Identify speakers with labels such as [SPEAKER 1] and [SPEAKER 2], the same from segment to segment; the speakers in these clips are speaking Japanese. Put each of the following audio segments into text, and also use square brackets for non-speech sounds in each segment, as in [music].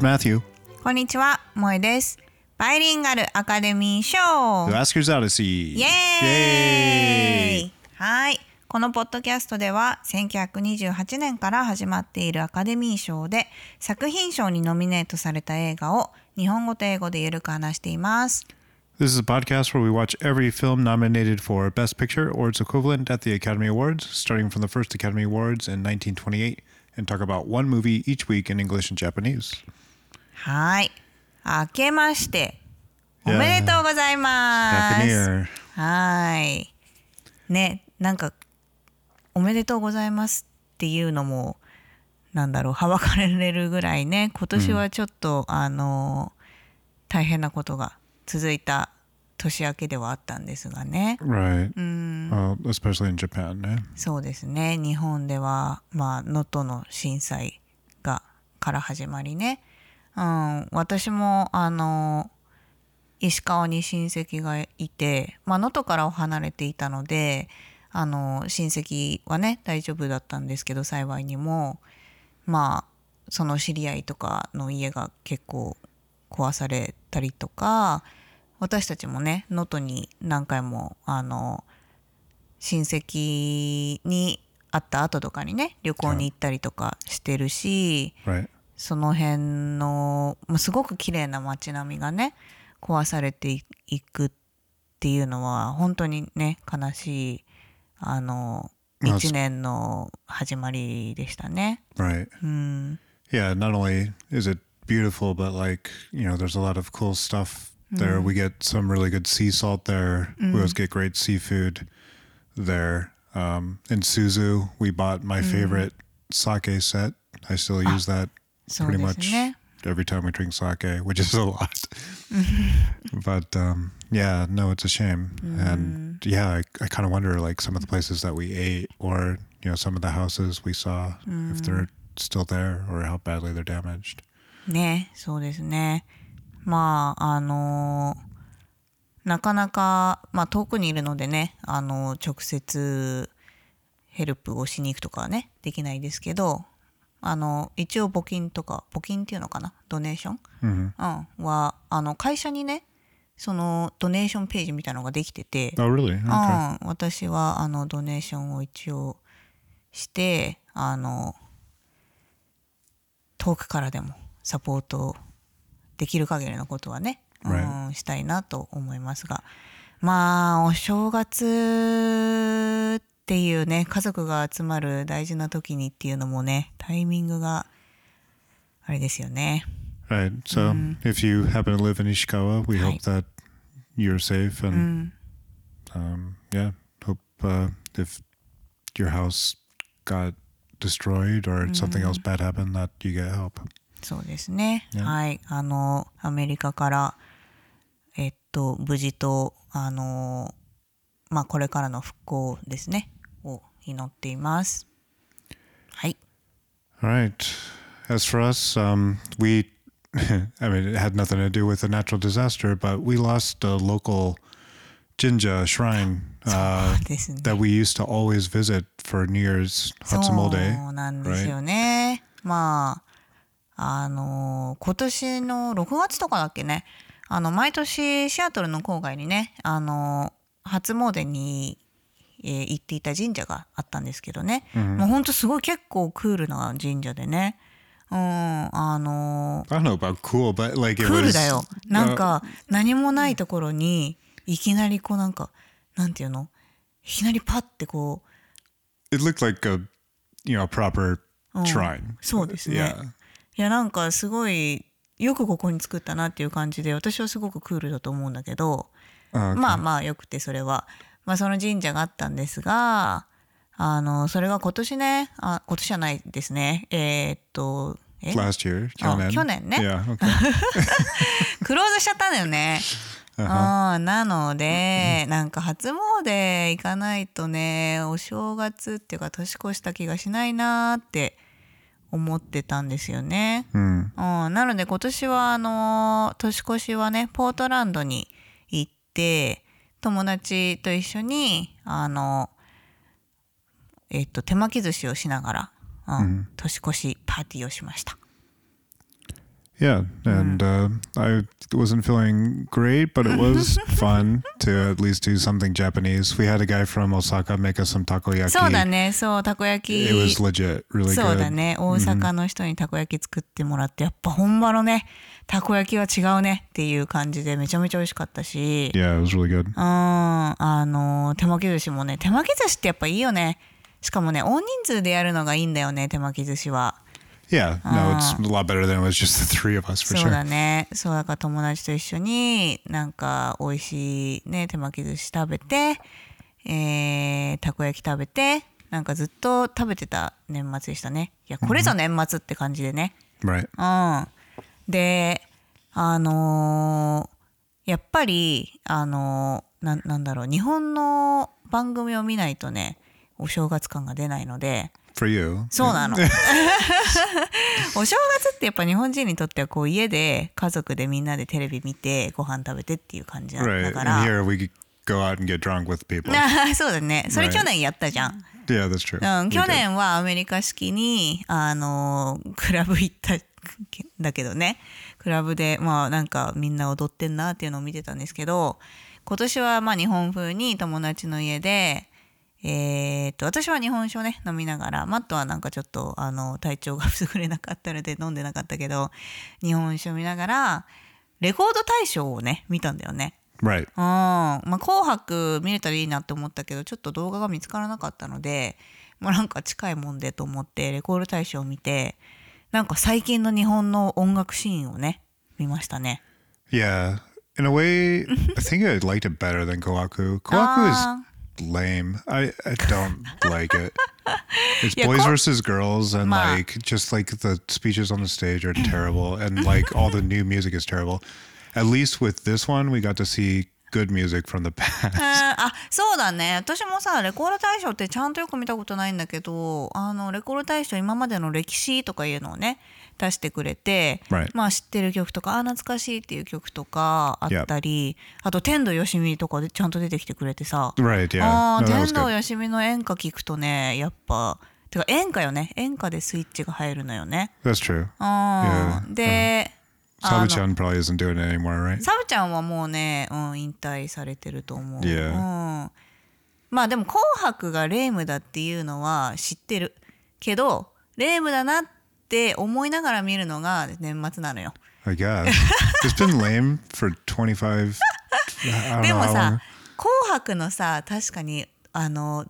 [SPEAKER 1] This is Matthew.
[SPEAKER 2] こんにちは、萌えです。バイリンガルアカデミー賞
[SPEAKER 1] The Oscars Odyssey.
[SPEAKER 2] イエーイはい。このポッドキャストでは1928年から始まっているアカデミー賞で作品賞にノミネートされた映画を日本語と英語でゆるく話しています。
[SPEAKER 1] This is a podcast where we watch every film nominated for Best Picture or its equivalent at the Academy Awards, starting from the first Academy Awards in 1928, and talk about one movie each week in English and Japanese.
[SPEAKER 2] はい。明けましておめでとうございます。
[SPEAKER 1] Year.
[SPEAKER 2] はい。ね、なんか、おめでとうございますっていうのも、なんだろう、はばかれるぐらいね、今年はちょっと、あの、大変なことが続いた年明けではあったんですがね。
[SPEAKER 1] Right. Well, especially in Japan. eh?
[SPEAKER 2] そうですね。日本では、まあ、能登の震災が、から始まりね。うん、私も、あの、石川に親戚がいて、まあ、能登からは離れていたので、あの、親戚はね、大丈夫だったんですけど、幸いにも、まあ、その知り合いとかの家が結構壊されたりとか、私たちもね、能登に何回も、あの、親戚に会った後とかにね旅行に行ったりとかしてるし、
[SPEAKER 1] はい。
[SPEAKER 2] その辺のまあすごく綺麗な街並みがね壊されていくっていうのは本当にね悲しいあの
[SPEAKER 1] まあ
[SPEAKER 2] 一年の始まりでしたね。
[SPEAKER 1] Right.
[SPEAKER 2] うん、
[SPEAKER 1] Yeah, not only is it beautiful, but like, you know, there's a lot of cool stuff there. We get some really good sea salt there. We always get great seafood there. Um, in Suzu, we bought my favorite sake set. I still use that pretty
[SPEAKER 2] で
[SPEAKER 1] much
[SPEAKER 2] すね。
[SPEAKER 1] every time we drink sake, which is a lot. [laughs] but um, yeah, no, it's a shame. And yeah, I, I kind of wonder like some of the places that we ate or, you know, some of the houses we saw, if they're still there or how badly they're damaged.
[SPEAKER 2] ねそうですねまああのなかなか、まあ、遠くにいるのでねあの直接ヘルプをしに行くとかはねできないですけど あの一応募金とか募金っていうのかな？ドネーション、
[SPEAKER 1] hmm
[SPEAKER 2] うん、はあの会社にねそのドネーションページみたいなのができてて、
[SPEAKER 1] Oh, really? Okay.
[SPEAKER 2] うん、私はあのドネーションを一応してあの遠くからでもサポートできる限りのことはね、うん
[SPEAKER 1] Right.
[SPEAKER 2] したいなと思いますがまあお正月っていうね家族が集まる大事な時にっていうのもねタイミングがあれですよね。
[SPEAKER 1] Right. So if you happen to live in Ishikawa, we hope that you're safe and um, yeah, hope uh, if your house got destroyed or something else bad happened, that you get help.
[SPEAKER 2] そうですね。
[SPEAKER 1] ね
[SPEAKER 2] はい。あの、アメリカから、えっと、無事と、あの、まあ、これからの復興ですね、を祈っています。はい。
[SPEAKER 1] All right. As for us, um, we, I mean, it had nothing to do with a natural disaster, but we lost a local jinja shrine uh, that we used to always visit for New Year's
[SPEAKER 2] そ
[SPEAKER 1] Hatsumode.
[SPEAKER 2] うなんですよね。まあ、あの、今年の6月とかだっけね、あの、毎年シアトルの郊外にね、あの、初詣に、えー行っていた神社があったんですけどね、もうほんとすごい結構クールな神社でね、うん、あの、
[SPEAKER 1] I don't know about cool, but like it
[SPEAKER 2] クー
[SPEAKER 1] was.
[SPEAKER 2] ルだよ。なんか、何もないところに、いきなりこうなんか、なんていうの？いきなりパッてこう、
[SPEAKER 1] It looked like a, you know, proper shrine.
[SPEAKER 2] そうですね。
[SPEAKER 1] Yeah.
[SPEAKER 2] いやなんかすごいよくここに作ったなっていう感じで私はすごくクールだと思うんだけど、
[SPEAKER 1] Oh.
[SPEAKER 2] まあまあよくてそれは、まあ、その神社があったんですがあのそれが今年ねあ今年じゃないですねえーっとえ
[SPEAKER 1] ？Last year,
[SPEAKER 2] あ
[SPEAKER 1] Kyonen.
[SPEAKER 2] 去年ね
[SPEAKER 1] Yeah. Okay. [laughs]
[SPEAKER 2] クローズしちゃったんだよね。あーなので、なんか初詣行かないとねお正月っていうか年越した気がしないなーって思ってたんですよね。
[SPEAKER 1] Hmm.
[SPEAKER 2] うん、なので今年はあの年越しはねポートランドに行って友達と一緒にあのえっと手巻き寿司をしながら、うん年越しパーティーをしました。
[SPEAKER 1] Yeah, and uh, I wasn't feeling great, but it was fun to at least do something Japanese. We had a guy from Osaka make us some takoyaki.
[SPEAKER 2] そうだねそうたこ焼
[SPEAKER 1] It
[SPEAKER 2] き
[SPEAKER 1] was legit, really
[SPEAKER 2] そうだ
[SPEAKER 1] good.
[SPEAKER 2] ね大阪の人にたこ焼き作ってもらってやっぱ本場のねたこ焼きは違うねっていう感じでめちゃめちゃ美味しかったし
[SPEAKER 1] Yeah, it was really good.
[SPEAKER 2] うんあの手巻き寿司もね手巻き寿司ってやっぱいいよねしかもね大人数でやるのがいいんだよね手巻き寿司は
[SPEAKER 1] Yeah, no, it's a lot better than it was just the three of us for
[SPEAKER 2] そう
[SPEAKER 1] sure.
[SPEAKER 2] だねそうだから友達と一緒になんか美味しいね手巻き寿司食べてえーたこ焼き食べてなんかずっと食べてた年末でしたねいやこれぞ年末って感じでね、
[SPEAKER 1] Right.
[SPEAKER 2] うんであのーやっぱりあのーななんだろう日本の番組を見ないとねお正月感が出ないので.そうなの [laughs] お正月ってやっぱ日本人にとってはこう家で家族でみんなでテレビ見てご飯食べてっていう感じなん
[SPEAKER 1] Right.
[SPEAKER 2] だから
[SPEAKER 1] we go out and get drunk with people.
[SPEAKER 2] あ [laughs] そうだねそれ
[SPEAKER 1] Right.
[SPEAKER 2] 去年やったじゃん、
[SPEAKER 1] yeah, that's true.
[SPEAKER 2] うん、去.年はアメリカ式にあのクラブ行ったん [laughs] だけどねクラブでまあなんかみんな踊ってんなっていうのを見てたんですけど今年はまあ日本風に友達の家でえーっと私は日本酒をね飲みながらマットはなんかちょっとあの体調が優れなかったので飲んでなかったけど日本酒を見ながらレコード大賞をね見たんだよね。
[SPEAKER 1] Right.
[SPEAKER 2] うんまあ、紅白見れたらいいなって思ったけどちょっと動画が見つからなかったので、まあ、なんか近いもんでと思ってレコード大賞を見てなんか最近の日本の音楽シーンをね見ましたね。
[SPEAKER 1] Yeah. In a way, I think I liked it better than Kohaku. Kohaku
[SPEAKER 2] Ah.
[SPEAKER 1] is [laughs] lame. I, I don't [laughs] like it. It's
[SPEAKER 2] Yeah,
[SPEAKER 1] boys
[SPEAKER 2] Ko-
[SPEAKER 1] versus girls, and
[SPEAKER 2] Ma.
[SPEAKER 1] like just like the speeches on the stage are terrible, and like all the new music is terrible. At least with this one, we got to see good music from the [laughs] past. [laughs]
[SPEAKER 2] あそうだね私もさレコード大賞ってちゃんとよく見たことないんだけどあのレコード大賞今までの歴史とかいうのをね 出してくれて.まあ知ってる曲とかあ懐かしいっていう曲とかあったり、あと天童よしみとかでちゃんと出てきてくれてさ
[SPEAKER 1] Right?
[SPEAKER 2] あ天童.よしみの演歌聞くとねやっぱてか演歌よね演歌でスイッチが入るのよね
[SPEAKER 1] That's true.
[SPEAKER 2] あ.ーであの
[SPEAKER 1] Sabu-chan probably isn't doing it anymore, right?
[SPEAKER 2] サブちゃんはもうね、うん、引退されてると思う、
[SPEAKER 1] Yeah.
[SPEAKER 2] うん、まあでも「紅白」がレイムだっていうのは知ってるけどレイムだなってっ思いながら見るのが年末なのよ。
[SPEAKER 1] I guess.
[SPEAKER 2] でもさ、紅白のさ、確かにあの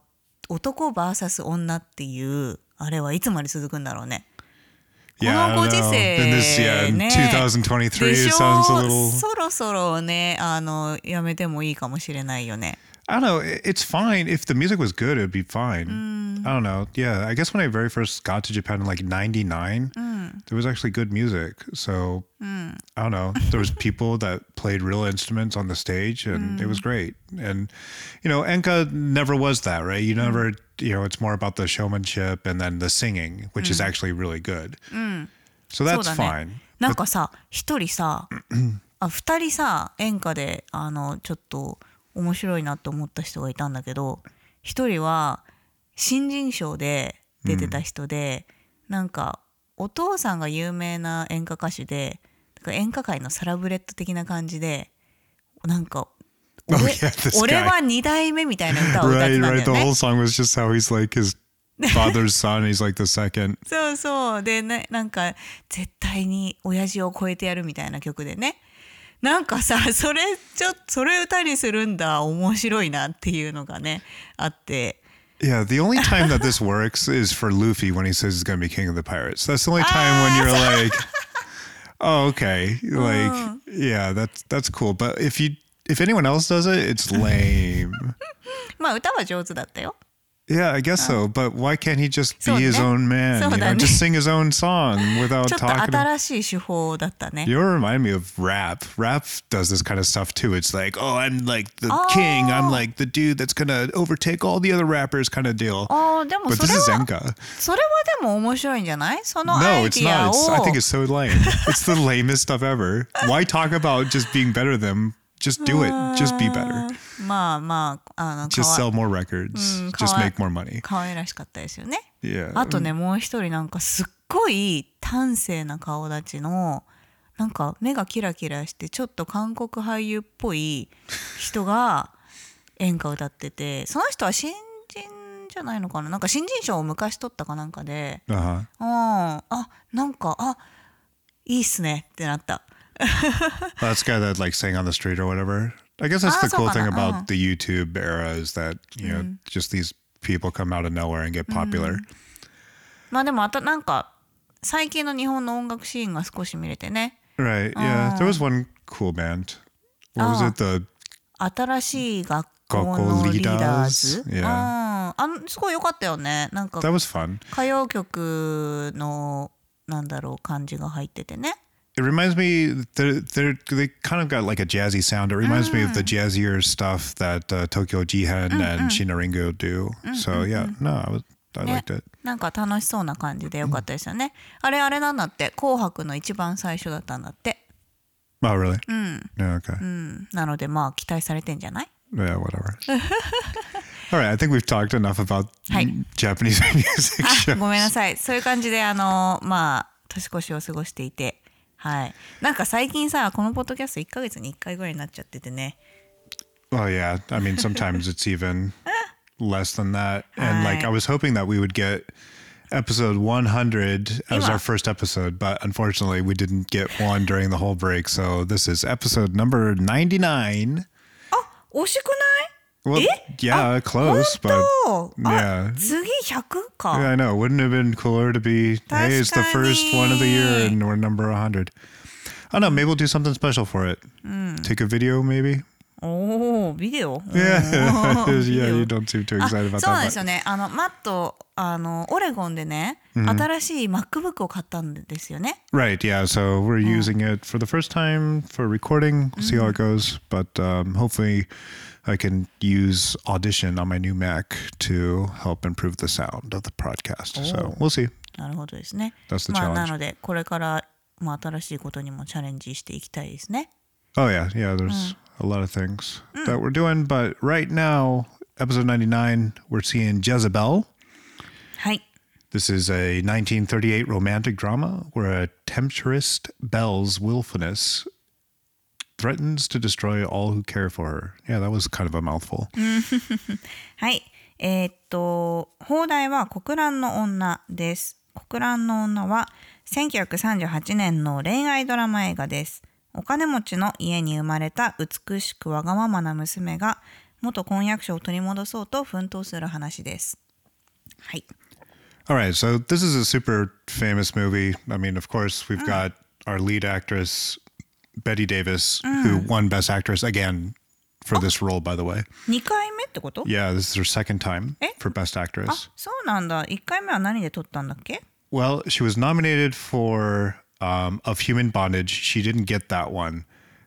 [SPEAKER 2] 男 VS 女っていうあれはいつまで続くんだろうね。このご時世ね。そろそろね、あのやめてもいいかもしれないよね。
[SPEAKER 1] I don't know. it- It's fine if the music was good. It'd be fine. I don't know. Yeah, I guess when I very first got to Japan in like '99, there was actually good music. So I don't know. There was people that played real instruments on the stage, and it was great. And you know, Enka never was that, right? You never, you know, it's more about the showmanship and then the singing, which is actually really good. So
[SPEAKER 2] そう
[SPEAKER 1] that's
[SPEAKER 2] だ
[SPEAKER 1] fine.
[SPEAKER 2] ねなんかさ一人さあ二人さ演歌であのちょっと [clears throat] 面白いなと思った人がいたんだけど一人は新人賞で出てた人で、なんかお父さんが有名な演歌歌手で演歌界のサラブレッド的な感じでなんか
[SPEAKER 1] Oh,
[SPEAKER 2] 俺
[SPEAKER 1] yeah,
[SPEAKER 2] 俺.は二代目みたいな歌を歌って
[SPEAKER 1] Right,
[SPEAKER 2] たんだ
[SPEAKER 1] right.
[SPEAKER 2] よ
[SPEAKER 1] The
[SPEAKER 2] ね
[SPEAKER 1] whole。song was just how he's like his father's son. He's like the second. [laughs]
[SPEAKER 2] そうそうでねなんか絶対に親父を超えてやるみたいな曲でねなんかさそれちょっとそれ歌にするんだ面白いなっていうのがねあって
[SPEAKER 1] Yeah, the only time that this works is for Luffy when he says he's going to be king of the pirates. That's the only time when you're like, oh, okay, like, yeah, that's that's cool. But if you if anyone else does it, it's lame.
[SPEAKER 2] まあ歌は上手だったよ
[SPEAKER 1] yeah, I guess so. But why can't he just be
[SPEAKER 2] そうね。
[SPEAKER 1] his own man? You
[SPEAKER 2] そうだ
[SPEAKER 1] know,
[SPEAKER 2] ね。
[SPEAKER 1] just sing his own song [laughs] without
[SPEAKER 2] ちょっと
[SPEAKER 1] talking.
[SPEAKER 2] 新しい手法だったね
[SPEAKER 1] You remind me of rap. Rap does this kind of stuff too. It's like, oh, I'm like the king. I'm like the dude that's gonna overtake all the other rappers, kind of deal.
[SPEAKER 2] あーでも
[SPEAKER 1] But
[SPEAKER 2] そ
[SPEAKER 1] this
[SPEAKER 2] れ
[SPEAKER 1] is
[SPEAKER 2] は
[SPEAKER 1] Enka.
[SPEAKER 2] それはでも面白いんじゃないそのア
[SPEAKER 1] No,
[SPEAKER 2] イ
[SPEAKER 1] it's
[SPEAKER 2] ディア
[SPEAKER 1] not.
[SPEAKER 2] を
[SPEAKER 1] It's, I think it's so lame. it's the lamest stuff ever. Why talk about just being better than? Just do it. Just be better.
[SPEAKER 2] まあまああのか
[SPEAKER 1] Just
[SPEAKER 2] わ
[SPEAKER 1] sell more records. Just
[SPEAKER 2] かわ
[SPEAKER 1] make more money.
[SPEAKER 2] 可愛らしかったですよね
[SPEAKER 1] Yeah.
[SPEAKER 2] あとねもう一人なんかすっごい端正な顔立ちのなんか目がキラキラしてちょっと韓国俳優っぽい人が [laughs] 演歌歌っててその人は新人じゃないのかな？なんか新人賞を昔取ったかなんかで
[SPEAKER 1] Uh.
[SPEAKER 2] うんあなんかあいいっすねってなった。
[SPEAKER 1] That's guy that like sang on the street or whatever. I guess that's
[SPEAKER 2] Ah,
[SPEAKER 1] the cool thing about
[SPEAKER 2] uh-huh.
[SPEAKER 1] the YouTube era is that you know just these people come out of nowhere and get popular.
[SPEAKER 2] まあでもあたなんか最近の日本の音楽シーンが少し見れてね
[SPEAKER 1] Right? Yeah. There was one cool band. What was
[SPEAKER 2] Oh.
[SPEAKER 1] it? The
[SPEAKER 2] 新しい学校のリーダーズんあのすごい良かったよねなんか
[SPEAKER 1] that was fun.
[SPEAKER 2] 歌謡曲のなんだろう感じが入っててね
[SPEAKER 1] It reminds me they're, they're they kind of got like a jazzy sound. It reminds me of the jazzier stuff that uh, Tokyo Jihan and Shinaringo do. So yeah, no, I was I
[SPEAKER 2] ね
[SPEAKER 1] liked it.
[SPEAKER 2] なんか楽しそうな感じで良かったですよね、あれあれなんだって「紅白」の一番最初だったんだって、
[SPEAKER 1] Oh really? Yeah, okay.
[SPEAKER 2] うん、なのでまあ期待されてんじゃない
[SPEAKER 1] Yeah, whatever. [laughs] All right, I think we've talked enough about
[SPEAKER 2] はい
[SPEAKER 1] Japanese [laughs] music
[SPEAKER 2] あ
[SPEAKER 1] shows.
[SPEAKER 2] ごめんなさいそういう感じであのまあ年越しを過ごしていて はいなんか最近さこのポッドキャスト1ヶ月に1回ぐらいになっちゃっててね
[SPEAKER 1] Oh yeah, I mean sometimes it's even less than that. And like. I was hoping that we would get episode 100 as our first episode, but unfortunately we didn't get one during the whole break. So this is episode number 99.
[SPEAKER 2] 惜しくない
[SPEAKER 1] Well,
[SPEAKER 2] え
[SPEAKER 1] yeah, close, but
[SPEAKER 2] 本当あ
[SPEAKER 1] yeah.
[SPEAKER 2] 次100か、
[SPEAKER 1] Yeah, I know. Wouldn't it have been cooler to be, hey, it's the first one of the year and we're number 100. I don't know. Maybe we'll do something special for it. Take a video, maybe.
[SPEAKER 2] おおビデオ [laughs]
[SPEAKER 1] Yeah. [laughs]
[SPEAKER 2] お[laughs] ー
[SPEAKER 1] yeah,
[SPEAKER 2] ビ
[SPEAKER 1] you
[SPEAKER 2] デオ
[SPEAKER 1] don't seem too
[SPEAKER 2] あ
[SPEAKER 1] excited about
[SPEAKER 2] そうなん
[SPEAKER 1] that.
[SPEAKER 2] ですよねあのマットあのオレゴンでね、新しい MacBook を買ったんですよね
[SPEAKER 1] Right. Yeah. So we're using it for the first time for recording. We'll see how it goes. But um, hopefully, I can use Audition on my new Mac to help improve the sound of the podcast. So we'll see.
[SPEAKER 2] なるほどですね
[SPEAKER 1] That's the
[SPEAKER 2] まあ
[SPEAKER 1] challenge.
[SPEAKER 2] なのでこれから、まあ、新しいことにもチャレンジしていきたいですね
[SPEAKER 1] Oh yeah, yeah. There's a lot of things that we're doing, but right now, episode 99, we're seeing Jezebel.
[SPEAKER 2] はい
[SPEAKER 1] This is a 1938 romantic drama where a temptress Belle's willfulness threatens to destroy all who care for her. Yeah, that was kind of a mouthful.
[SPEAKER 2] はい。えーっと、放題は国乱の女です。国乱の女は1938年の恋愛ドラマ映画です。お金持ちの家に生まれた美しくわがままな娘が元婚約者を取り戻そうと奮闘する話です。はい。
[SPEAKER 1] All right, so this is a super famous movie. I mean, of course, we've got our lead actress, Betty Davis, who won Best Actress again for this role, by the way.
[SPEAKER 2] 2回目ってこと
[SPEAKER 1] Yeah, this is her second time
[SPEAKER 2] Eh?
[SPEAKER 1] for Best
[SPEAKER 2] あ
[SPEAKER 1] Actress.
[SPEAKER 2] そうなんだ。1回目は何で撮ったんだっけ
[SPEAKER 1] Well, she was nominated for um, Of Human Bondage. She didn't get that one,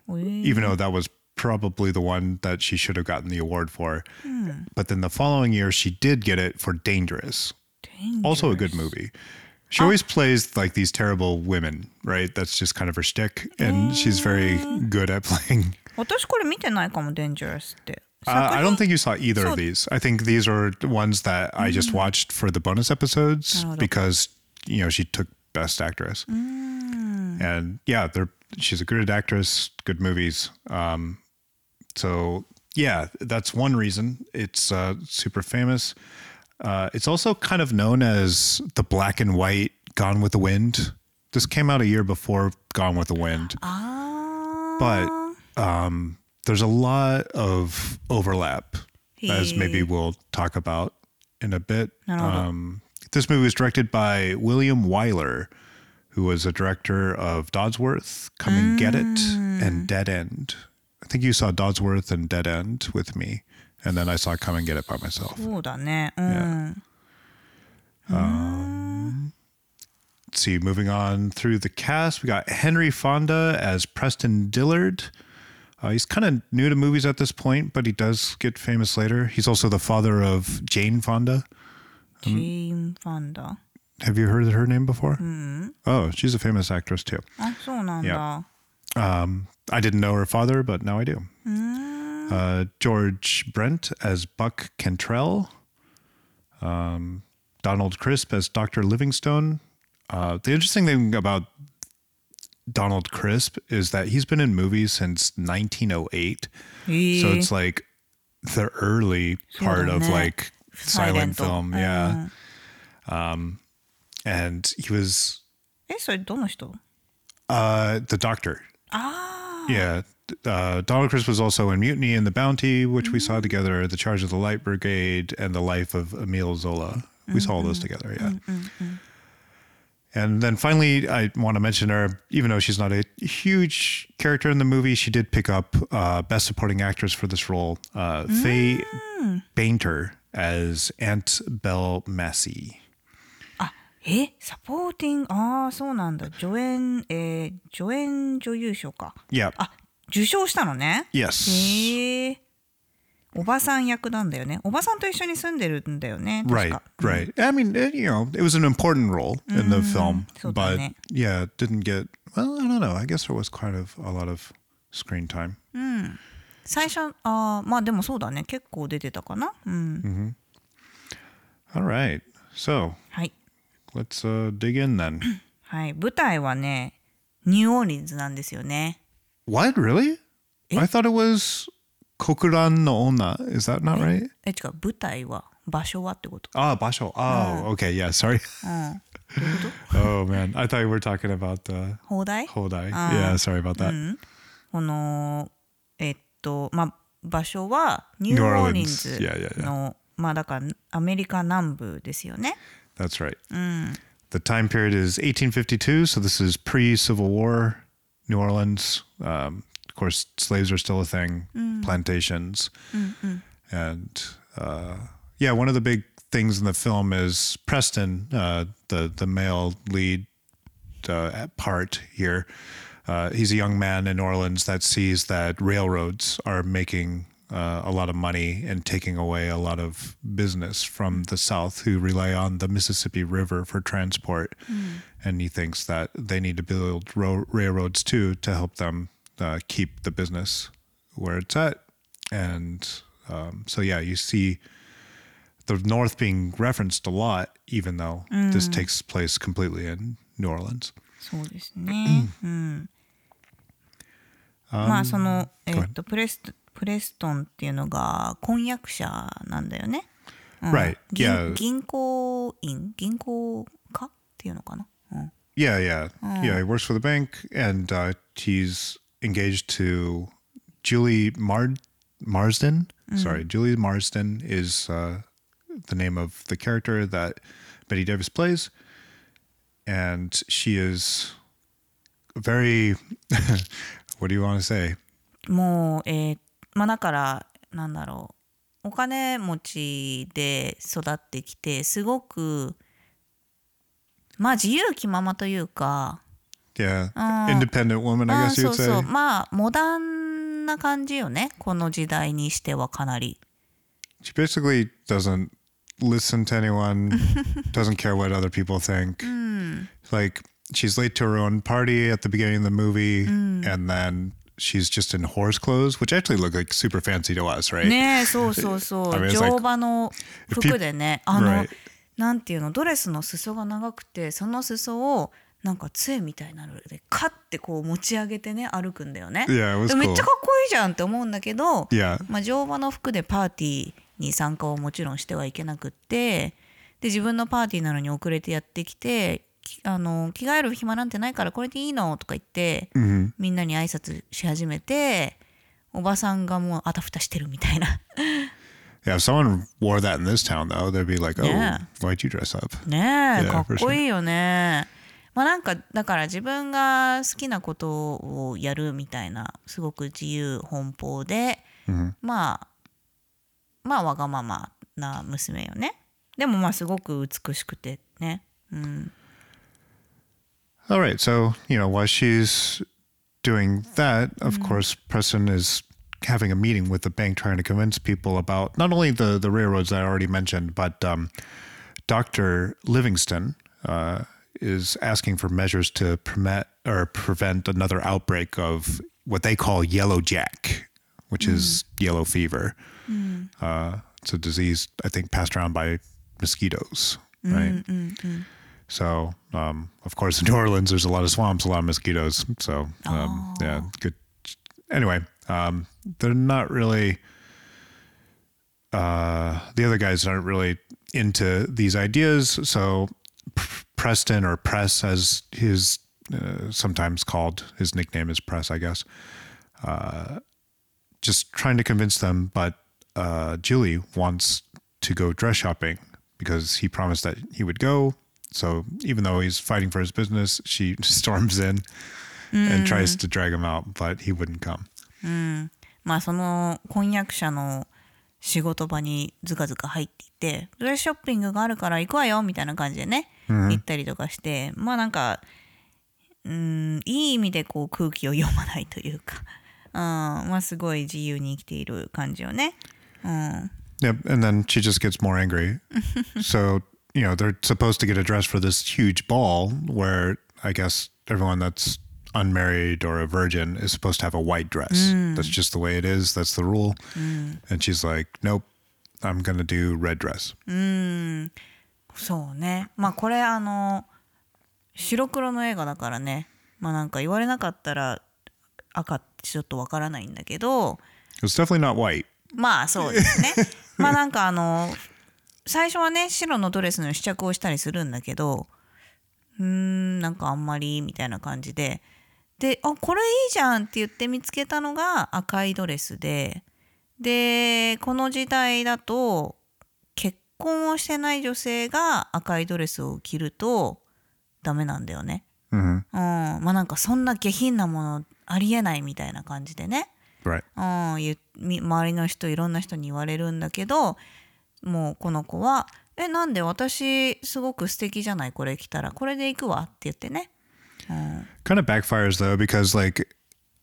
[SPEAKER 2] おえ
[SPEAKER 1] even though that was probably the one that she should have gotten the award for. But then the following year, she did get it for Dangerous. Also a good movie. She always plays like these terrible women, right? That's just kind of her shtick, and she's very good at [laughs] playing.
[SPEAKER 2] 私これ見てないかも、Dangerous って。
[SPEAKER 1] Uh, I don't think you saw either
[SPEAKER 2] So-
[SPEAKER 1] of these. I think these are the ones that I just watched for the bonus episodes
[SPEAKER 2] 나도.
[SPEAKER 1] because you know she took Best Actress, and yeah, they're she's a good actress, good movies. Um, so yeah, that's one reason it's uh, super famous. Uh, it's also kind of known as the black and white Gone with the Wind. This came out a year before Gone with the Wind.
[SPEAKER 2] Uh,
[SPEAKER 1] but um, there's a lot of overlap, as maybe we'll talk about in a bit. Um, this movie was directed by William Wyler, who was a director of Dodsworth, Come mm. and Get It, and Dead End. I think you saw Dodsworth and Dead End with me and then I saw Come and Get It by myself.
[SPEAKER 2] そうだね。うん。
[SPEAKER 1] Let's see, moving on through the cast, we got Henry Fonda as Preston Dillard. Uh, he's kind of new to movies at this point, but he does get famous later. He's also the father of Jane Fonda.
[SPEAKER 2] ジェーン・ファンダ。
[SPEAKER 1] Have you heard her name before? Oh, she's a famous actress too.
[SPEAKER 2] あ、そうなんだ。
[SPEAKER 1] Um, I didn't know her father, but now I do. Uh, George Brent as Buck Cantrell. Um, Donald Crisp as Dr. Livingstone. Uh, the interesting thing about Donald Crisp is that he's been in movies since 1908.
[SPEAKER 2] えー
[SPEAKER 1] So it's like the early part of
[SPEAKER 2] そうだね。
[SPEAKER 1] like silent film.
[SPEAKER 2] サイレント
[SPEAKER 1] Yeah.
[SPEAKER 2] うん
[SPEAKER 1] And he was
[SPEAKER 2] えそれどの人
[SPEAKER 1] uh, the doctor.
[SPEAKER 2] ああ
[SPEAKER 1] Yeah. Uh, Donald Crisp was also in Mutiny and the Bounty, which we saw together, The Charge of the Light Brigade, and The Life of Emile Zola. We saw all those together, yeah. And then finally, I want to mention her, even though she's not a huge character in the movie, she did pick up uh, Best Supporting Actress for this role, uh, Faye Bainter as Aunt Belle Massey.
[SPEAKER 2] えサポーティングああそうなんだ助演えー、助演女優賞か
[SPEAKER 1] Yeah.
[SPEAKER 2] あ 受賞したのね
[SPEAKER 1] Yes.
[SPEAKER 2] へえおばさん役なんだよねおばさんと一緒に住んでるんだよね確
[SPEAKER 1] Right,
[SPEAKER 2] か
[SPEAKER 1] right. I mean, it, you know, it was an important role in the film, but yeah, it didn't get. Well, I don't know. I guess there was kind of a lot of screen time.
[SPEAKER 2] 最初あーまあでもそうだね結構出てたかなうん
[SPEAKER 1] All right, so
[SPEAKER 2] はい
[SPEAKER 1] let's uh, dig in then.
[SPEAKER 2] はい舞台はねニューオーリンズなんですよね
[SPEAKER 1] what really? I thought it was Kokuran no Onna. Is that not right?
[SPEAKER 2] え違う舞台は場所はってこと
[SPEAKER 1] Ah, Basho. Oh, okay. Yeah, sorry.
[SPEAKER 2] うんどういうこと [laughs]
[SPEAKER 1] oh man, I thought you were talking about the
[SPEAKER 2] 放題
[SPEAKER 1] Hodai. yeah, sorry about that.
[SPEAKER 2] このえっとまあ場所はニュ
[SPEAKER 1] New
[SPEAKER 2] ー
[SPEAKER 1] Orleans
[SPEAKER 2] オーリンズ
[SPEAKER 1] Yeah, yeah, yeah.
[SPEAKER 2] のまあだからアメリカ南部ですよね
[SPEAKER 1] That's right. The time period is 1852, so this is pre Civil War New Orleans. Um, of course, slaves are still a thing, plantations. And uh, yeah, one of the big things in the film is Preston, uh, the, the male lead uh, part here. Uh, he's a young man in New Orleans that sees that railroads are making uh, a lot of money and taking away a lot of business from the South who rely on the Mississippi River for transport. And he thinks that they need to build ro- railroads too to help them uh, keep the business where it's at. And um, so, yeah, you see the North being referenced a lot, even though this takes place completely in New Orleans.
[SPEAKER 2] そうですね。うん。まあそのえっとプレスプレストンっていうのが婚約者なんだよね。うん
[SPEAKER 1] Right.
[SPEAKER 2] 銀
[SPEAKER 1] Yeah.
[SPEAKER 2] 銀行員銀行家っていうのかな。うん。
[SPEAKER 1] Yeah, yeah, yeah. He works for the bank, and uh, he's engaged to Julie Mar- Marsden. Sorry, Julie Marsden is uh, the name of the character that Betty Davis plays, and she is very. [laughs] what do you want to say?
[SPEAKER 2] もうえーまあだからなんだろうお金持ちで育ってきてすごくまあ自由気ままというか。
[SPEAKER 1] Yeah, independent woman,
[SPEAKER 2] あ
[SPEAKER 1] I
[SPEAKER 2] ー
[SPEAKER 1] guess
[SPEAKER 2] そ
[SPEAKER 1] you'd
[SPEAKER 2] うそう
[SPEAKER 1] say.
[SPEAKER 2] まあモダンな感じよねこの時代にしてはかなり
[SPEAKER 1] She basically doesn't listen to anyone, doesn't care what other people think. Like she's late to her own party at the beginning of the movie, and then she's just in horse clothes, which actually look like super fancy to us, right?
[SPEAKER 2] ねえそうそうそ
[SPEAKER 1] I
[SPEAKER 2] う
[SPEAKER 1] mean, it's like-
[SPEAKER 2] 乗馬の服でねあの、
[SPEAKER 1] Right.
[SPEAKER 2] なんていうのドレスの裾が長くてその裾をなんか杖みたいなのでカッてこう持ち上げてね歩くんだよね
[SPEAKER 1] Yeah,
[SPEAKER 2] めっちゃ.かっこいいじゃんって思うんだけど.まあ、乗馬の服でパーティーに参加をもちろんしてはいけなくってで自分のパーティーなのに遅れてやってきてきあの着替える暇なんてないからこれでいいのとか言って、みんなに挨拶し始めておばさんがもうあたふたしてるみたいな [laughs]
[SPEAKER 1] Yeah, if someone wore that in this town, though, they'd be like, "Oh, why'd you dress up?"
[SPEAKER 2] ねかっこいいよね。まあなんかだから自分が好きなことをやるみたいなすごく自由奔放で、まあまあわがままな娘よね。でもまあすごく美しくてね。うん。
[SPEAKER 1] All right. So, you know, while she's doing that, of course, Preston is having a meeting with the bank trying to convince people about not only the, the railroads I already mentioned, but um, Dr. Livingston uh, is asking for measures to prevent or prevent another outbreak of what they call yellow jack, which is yellow fever. Uh, it's a disease, I think, passed around by mosquitoes, right? So, um, of course, [laughs] in New Orleans, there's a lot of swamps, a lot of mosquitoes. So, um, yeah, good. Anyway, um, they're not really. Uh, the other guys aren't really into these ideas. So, Preston or Press, as his uh, sometimes called, his nickname is Press, I guess. Uh, just trying to convince them, but uh, Julie wants to go dress shopping because he promised that he would go. So even though he's fighting for his business, she [laughs] storms in and tries to drag him out, but he wouldn't come.
[SPEAKER 2] まあその婚約者の 仕事場にずかずか入っていてドレスショッピングがあるから行くわよみたいな感じでね、行ったりとかしてまあなんかうんいい意味でこう空気を読まないというか、うん、まあすごい自由に生きている感じよね。うん、
[SPEAKER 1] Yep. And then she just gets more angry. so, you know, they're supposed to get a dress for this huge ball where I guess everyone that's unmarried or a virgin is supposed to have a white dress. That's just the way it is. That's the rule. And she's like, nope, I'm going to do red dress.
[SPEAKER 2] そうねまあこれあの白黒の映画だからねまあなんか言われなかったら赤ってちょっとわからないんだけど
[SPEAKER 1] It's definitely not white.
[SPEAKER 2] まあそうですねまあなんかあの最初はね白のドレスの試着をしたりするんだけどうーんなんかあんまりみたいな感じでであこれいいじゃんって言って見つけたのが赤いドレスででこの時代だと結婚をしてない女性が赤いドレスを着るとダメなんだよね。
[SPEAKER 1] hmm
[SPEAKER 2] うん、まあなんかそんな下品なものありえないみたいな感じでね。
[SPEAKER 1] Right.
[SPEAKER 2] うん、周りの人いろんな人に言われるんだけどもうこの子は「えなんで私すごく素敵じゃない？これ着たらこれで行くわ」って言ってね。
[SPEAKER 1] Kind of backfires though, because like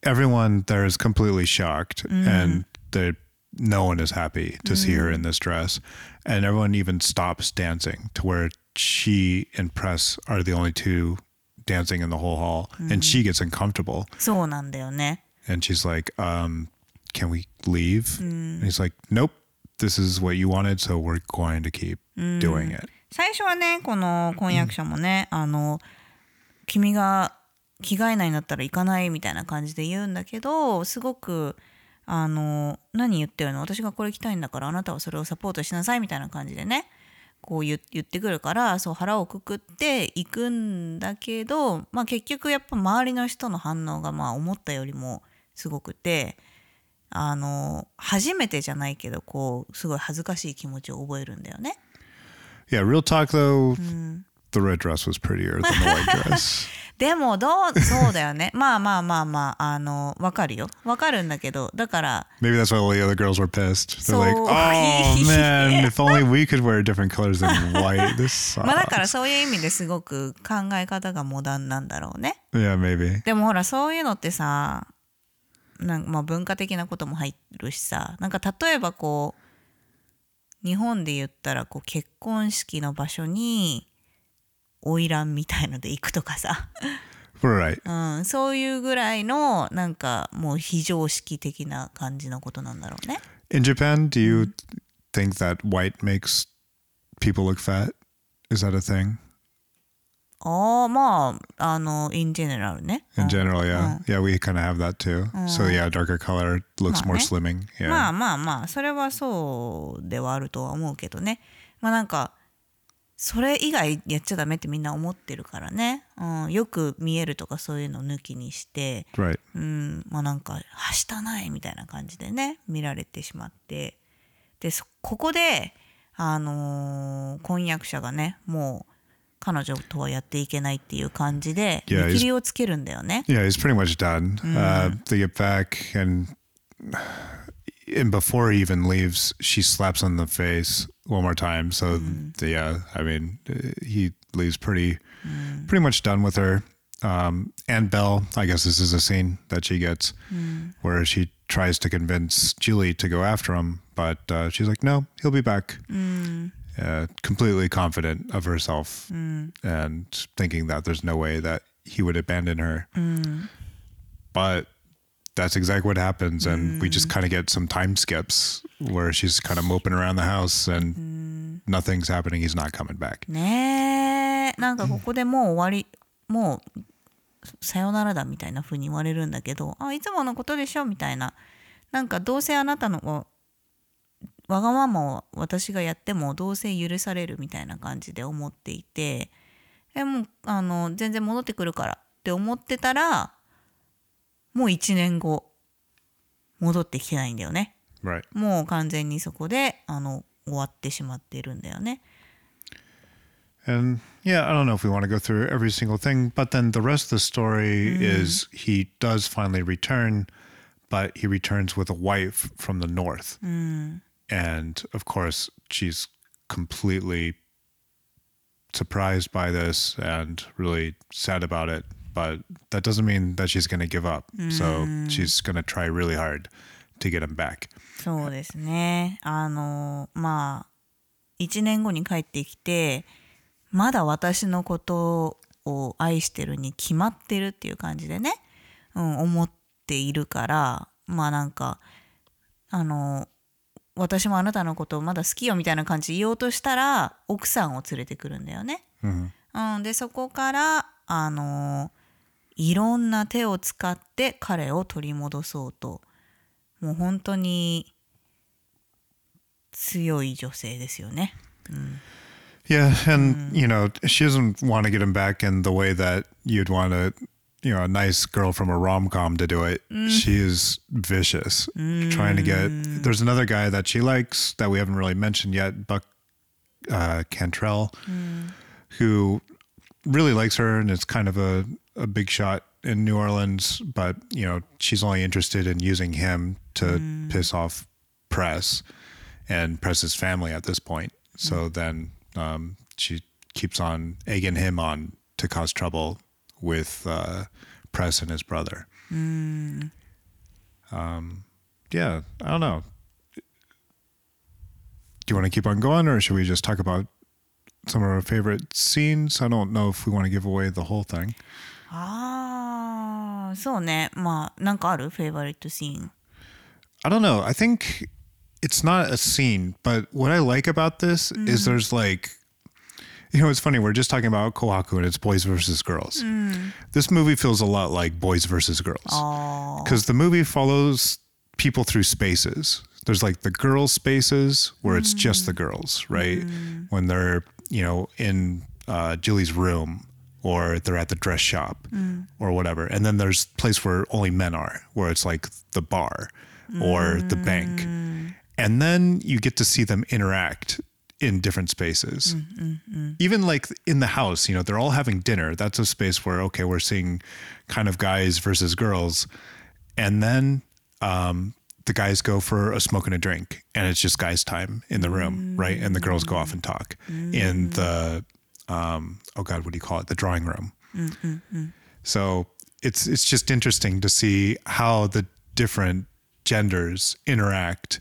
[SPEAKER 1] everyone there is completely shocked and they no one is happy to see her in this dress. And everyone even stops dancing to where she and Press are the only two dancing in the whole hall. And she gets uncomfortable.
[SPEAKER 2] そうなんだよね。
[SPEAKER 1] And she's like, um, can we leave? And he's like, nope, this is what you wanted, so we're going to keep doing it.
[SPEAKER 2] 最初はねこの婚約者もね、あの 君が着替えないんだったら行かないみたいな感じで言うんだけどすごくあの何言ってるの？私がこれ着たいんだからあなたはそれをサポートしなさいみたいな感じでね。こう言言ってくるからそう腹をくくって行くんだけど、まあ、結局やっぱ周りの人の反応がまあ思ったよりもすごくてあの初めてじゃないけどこうすごい恥ずかしい気持ちを覚えるんだよね。
[SPEAKER 1] Yeah, real talk though, the red dress was prettier than the white dress.
[SPEAKER 2] でもどうそうだよねまあまあまあまああのわかるよわかるんだけどだから
[SPEAKER 1] Maybe that's why all the other girls were pissed. They're like, "Oh man, if only we could wear different colors than white. This
[SPEAKER 2] まあだから
[SPEAKER 1] sucks."
[SPEAKER 2] そういう意味ですごく考え方がモダンなんだろうね
[SPEAKER 1] Yeah, maybe.
[SPEAKER 2] でもほらそういうのってさなんまあ文化的なことも入るしさなんか例えばこう日本で言ったらこう結婚式の場所に花魁みたいので行くとかさ、
[SPEAKER 1] Right.
[SPEAKER 2] うん、そういうぐらいのなんかもう非常識的な感じのことなんだろうね。
[SPEAKER 1] In Japan, do you think that white makes people look fat? Is that a thing?
[SPEAKER 2] ああまああの in general ね。
[SPEAKER 1] In general, yeah. Yeah, we kind of have that too. So yeah, darker color looks more slimming. Yeah.
[SPEAKER 2] まあまあまあそれはそうではあるとは思うけどねまあなんかそれ以外やっちゃダメってみんな思ってるからね、うん、よく見えるとかそういうの抜きにして.うん、まあなんか「はしたない」みたいな感じでね見られてしまってでそここで、あのー婚約者がねもう彼女とはやっていけないっていう感じで見切りをつけるんだよね。
[SPEAKER 1] Yeah, he's pretty much done. Uh, they get back, and and before he even leaves, she slaps him in the face one more time. So the, yeah, I mean, uh, he leaves pretty pretty much done with her. Um, and Belle, I guess this is a scene that she gets where she tries to convince Julie to go after him, but uh, she's like, "No, he'll be back." Uh, completely confident of herself and thinking that there's no way that he would abandon her. But that's exactly what happens. And we just kind of get some time skips where she's kind of moping around the house and nothing's happening. He's not coming back.
[SPEAKER 2] ねえねなんかここでもう終わり、もうさよならだみたいな風に言われるんだけどあいつものことでしょみたいななんかどうせあなたのわがままを私がやってもどうせ許されるみたいな感じで思っていてえもうあの全然戻ってくるからって思ってたらもう1年後戻ってきてないんだよね。
[SPEAKER 1] Right.
[SPEAKER 2] もう完全にそこであの終わってしまってるんだよね。
[SPEAKER 1] And yeah, I don't know if we want to go through every single thing, but then the rest of the story is he does finally return, but he returns with a wife from the north. And of course, she's completely surprised by this and really sad about it. But that doesn't mean that she's going to give up. So she's going to try really hard to get him back.
[SPEAKER 2] そうですね。あのまあ1年後に帰ってきてまだ私のことを愛してるに決まってるっていう感じでね、うん、思っているからまあなんかあの私もあなたのことをまだ好きよみたいな感じで言おうとしたら奥さんを連れてくるんだよね。うん、でそこからあのいろんな手を使って彼を取り戻そうともう本当に強い女性ですよね。
[SPEAKER 1] Yeah, and you know, she doesn't want to get him back in the way that you'd want a you know, a nice girl from a rom com to do it. She is vicious, trying to get there's another guy that she likes that we haven't really mentioned yet, Buck uh Cantrell, who really likes her and is kind of a, a big shot in New Orleans, but you know, she's only interested in using him to piss off press and Press's family at this point. So then um, she keeps on egging him on to cause trouble with uh, Press and his brother. Um, yeah, I don't know. Do you want to keep on going, or should we just talk about some of our favorite scenes? I don't know if we want to give away the whole thing.
[SPEAKER 2] ああそうねまあなんかあるフェイバリットシーン
[SPEAKER 1] I don't know. I think it's not a scene, but what I like about this is there's like, you know, it's funny. We're just talking about Kohaku and it's boys versus girls. This movie feels a lot like boys versus girls because the movie follows people through spaces. There's like the girl spaces where it's just the girls, right? When they're, you know, in uh, Julie's room or they're at the dress shop mm. or whatever. And then there's place where only men are, where it's like the bar or the bank. Mm. And then you get to see them interact in different spaces. Mm, Even like in the house, you know, they're all having dinner. That's a space where, okay, we're seeing kind of guys versus girls. And then um, the guys go for a smoke and a drink, and it's just guys' time in the room, right? And the girls go off and talk in mm. the, um, oh God, what do you call it? The drawing room. Mm-hmm, mm-hmm. So it's it's just interesting to see how the different genders interact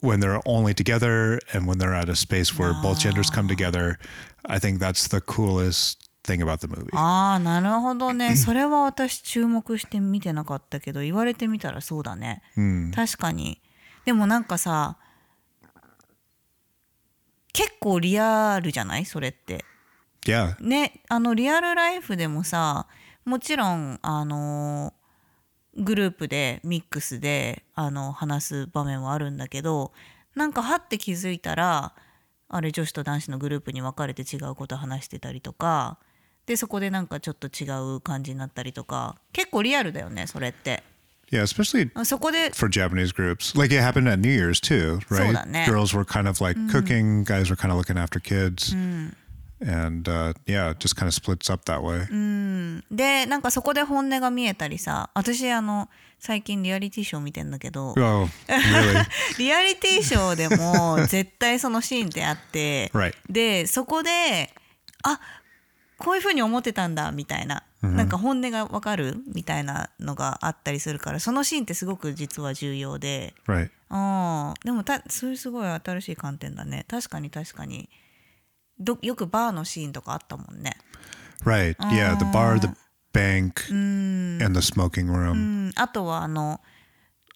[SPEAKER 1] when they're only together and when they're at a space where both genders come ah. together. I think that's the coolest thing about the movie.
[SPEAKER 2] ああなるほどね。[clears throat] それは私注目して見てなかったけど言われてみたらそうだね、確かに。でもなんかさ結構リアルじゃない？それって。
[SPEAKER 1] Yeah.
[SPEAKER 2] ねあのリアルライフでもさもちろんあのグループでミックスであの話す場面はあるんだけどなんかはって気づいたらあれ女子と男子のグループに分かれて違うこと話してたりとかでそこでなんかちょっと違う感じになったりとか結構リアルだよねそれって。
[SPEAKER 1] Yeah, especially
[SPEAKER 2] そこで
[SPEAKER 1] for Japanese groups. Like it happened at New Year's too, right? Girls were kind of like cooking, guys were kind of looking after kids. And uh, yeah, just kind of splits up that way.
[SPEAKER 2] でなんかそこで本音が見えたりさ私あの最近リアリティショー見てんだけど
[SPEAKER 1] Oh, really?
[SPEAKER 2] リアリティショーでも絶対そのシーンってあって、
[SPEAKER 1] Right.
[SPEAKER 2] でそこであこういうふうに思ってたんだみたいな、なんか本音がわかるみたいなのがあったりするからそのシーンってすごく実は重要で。
[SPEAKER 1] Right.
[SPEAKER 2] あーでもたそれすごい新しい観点だね。確かに確かに。どよくバーのシーンとかあったもんね。
[SPEAKER 1] Right. Yeah, the bar, the bank, and the smoking
[SPEAKER 2] う
[SPEAKER 1] room.
[SPEAKER 2] ん。あとはあの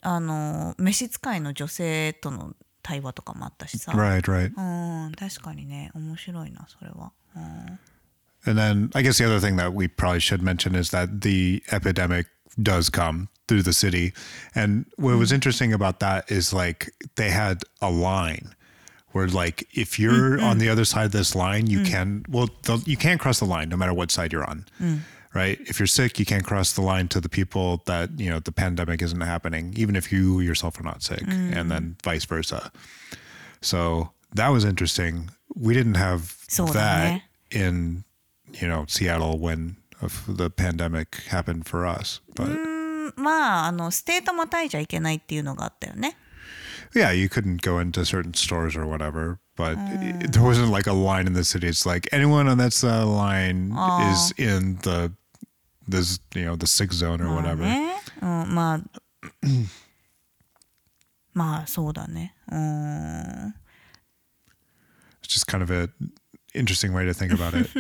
[SPEAKER 2] あの召使いの女性との対話とかもあったしさ、
[SPEAKER 1] Right, right.
[SPEAKER 2] うん。確かにね。面白いなそれは、うん
[SPEAKER 1] And then I guess the other thing that we probably should mention is that the epidemic does come through the city. And what was mm. interesting about that is like they had a line where like if you're mm-hmm. on the other side of this line, you mm. can well you can't cross the line no matter what side you're on. Mm. Right? If you're sick, you can't cross the line to the people that, you know, the pandemic isn't happening, even if you yourself are not sick, mm. and then mm. vice versa. So that was interesting. We didn't have
[SPEAKER 2] so
[SPEAKER 1] that in you know Seattle when of the pandemic happened for us. But
[SPEAKER 2] まああのステートまたいじゃいけないっていうのがあったよね
[SPEAKER 1] yeah, you couldn't go into certain stores or whatever. But it, there wasn't like a line in the city. It's like anyone on that side of the line is in the this you know the six zone or
[SPEAKER 2] まあ
[SPEAKER 1] whatever.
[SPEAKER 2] ね、うん、まあまあそうだねうん
[SPEAKER 1] It's just [clears throat] kind of a interesting way to think about it.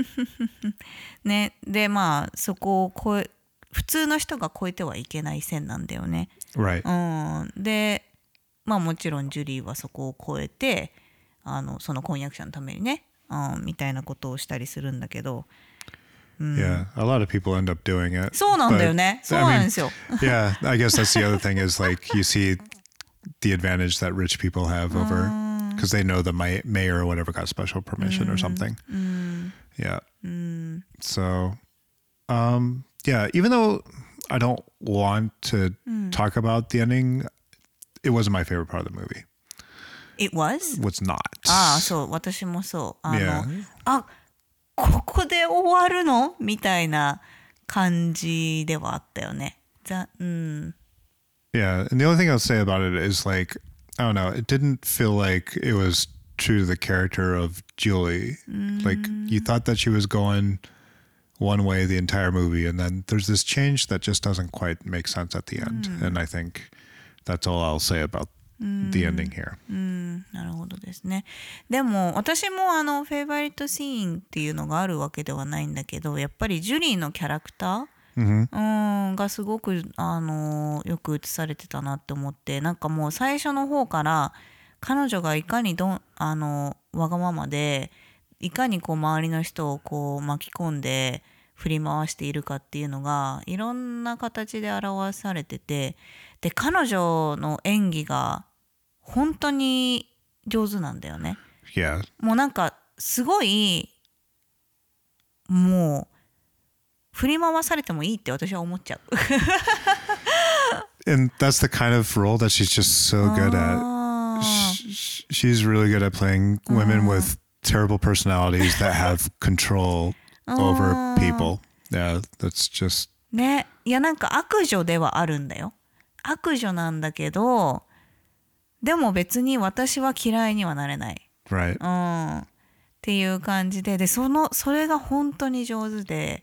[SPEAKER 2] ねでまあそこを越え普通の人が越えてはいけない線なんだよね
[SPEAKER 1] right.
[SPEAKER 2] うんでまあもちろんジュリーはそこを越えてあのその婚約者のためにね、うん、みたいなことをしたりするんだけど
[SPEAKER 1] Yeah, a lot of people end up doing it.
[SPEAKER 2] そうなんだよね
[SPEAKER 1] I
[SPEAKER 2] そうなん
[SPEAKER 1] mean,
[SPEAKER 2] ですよ
[SPEAKER 1] yeah, I guess that's the other thing is like you see the advantage that rich people have over because they know the may- mayor or whatever got special permission or something. Yeah. So, um, yeah, even though I don't want to talk about the ending, it wasn't my favorite part of the movie.
[SPEAKER 2] It was?
[SPEAKER 1] Was not.
[SPEAKER 2] ああそう私もそうあの、
[SPEAKER 1] Yeah.
[SPEAKER 2] あここで終わるのみたいな感じではあったよねざうん
[SPEAKER 1] Yeah, and the only thing I'll say about it is like I don't know, it didn't feel like it was true to the character of Julie. Like you thought that she was going one way the entire movie, and then there's this change that just doesn't quite make sense at the end. And I think that's all I'll say about the ending here.
[SPEAKER 2] なるほどですねでも私もあのフェイバリットシーンっていうのがあるわけではないんだけどやっぱりジュリーのキャラクタ ー、うん。がすごくあのよく映されてたなって思ってなんかもう最初の方から彼女がいかにどんあのわがままでいかにこう周りの人をこう巻き込んで振り回しているかっていうのがいろんな形で表されててで彼女の演技が本当に上手なんだよね。もうなんかすごいもう振り回されてもいいって私は思っちゃう。
[SPEAKER 1] and that's the kind of role that she's just so good at.
[SPEAKER 2] あー
[SPEAKER 1] Sh- She's really good at playing women with terrible personalities that have control over people. Yeah, that's just
[SPEAKER 2] ねいやなんか悪女ではあるんだよ。悪女なんだけどでも別に私は嫌いにはなれない。
[SPEAKER 1] right.
[SPEAKER 2] うん、っていう感じででそのそれが本当に上手で、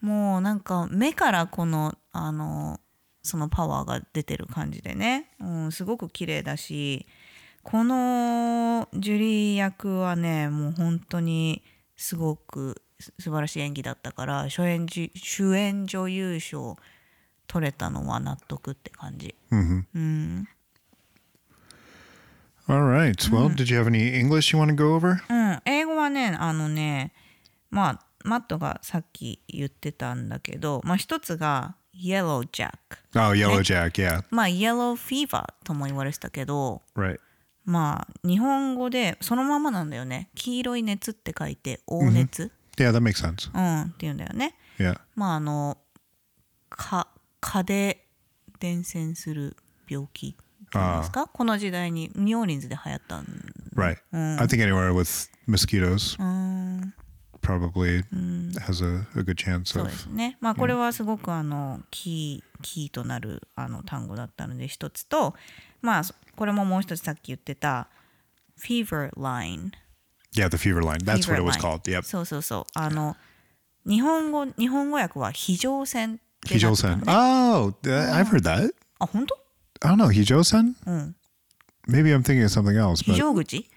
[SPEAKER 2] もうなんか目からこのあのそのパワーが出てる感じでね、うん、すごく綺麗だしこのジュリー役はねもう本当にすごくす素晴らしい演技だったから主演じ主演女優賞取れたのは納得って感じ。
[SPEAKER 1] All right. Well, did you have any English you want to go over?
[SPEAKER 2] うん、英語はねあのねまあマットがさっき言ってたんだけど、まあ、一つが Yellow Jack
[SPEAKER 1] Oh, Yellow Jack. Yeah.
[SPEAKER 2] まあ Yellow Fever とも言われてたけど
[SPEAKER 1] Right.
[SPEAKER 2] まあ日本語でそのままなんだよね黄色い熱って書いて黄熱、
[SPEAKER 1] Yeah, that makes sense.
[SPEAKER 2] うんっていうんだよね
[SPEAKER 1] Yeah.
[SPEAKER 2] まああのか蚊で伝染する病気っていうんですかこの時代にニューオーリンズで流行ったん
[SPEAKER 1] Right. I think anywhere with mosquitoes probably has a, a good chance
[SPEAKER 2] そう
[SPEAKER 1] of.
[SPEAKER 2] ですね。まあこれはすごくあのキーキーとなるあの単語だったので一つと、まあそこれももう一つさっき言ってた fever line。
[SPEAKER 1] Yeah, the fever line. That's what
[SPEAKER 2] fever
[SPEAKER 1] it was called. Yep.
[SPEAKER 2] そうそうそう。あの日本語日本語訳は非常線ってなってたの
[SPEAKER 1] Hijosen.
[SPEAKER 2] ね。
[SPEAKER 1] Oh, I've heard that.
[SPEAKER 2] あ本当？
[SPEAKER 1] I don't know. Hijosen? Maybe I'm thinking of something else.
[SPEAKER 2] 非
[SPEAKER 1] But
[SPEAKER 2] 常口？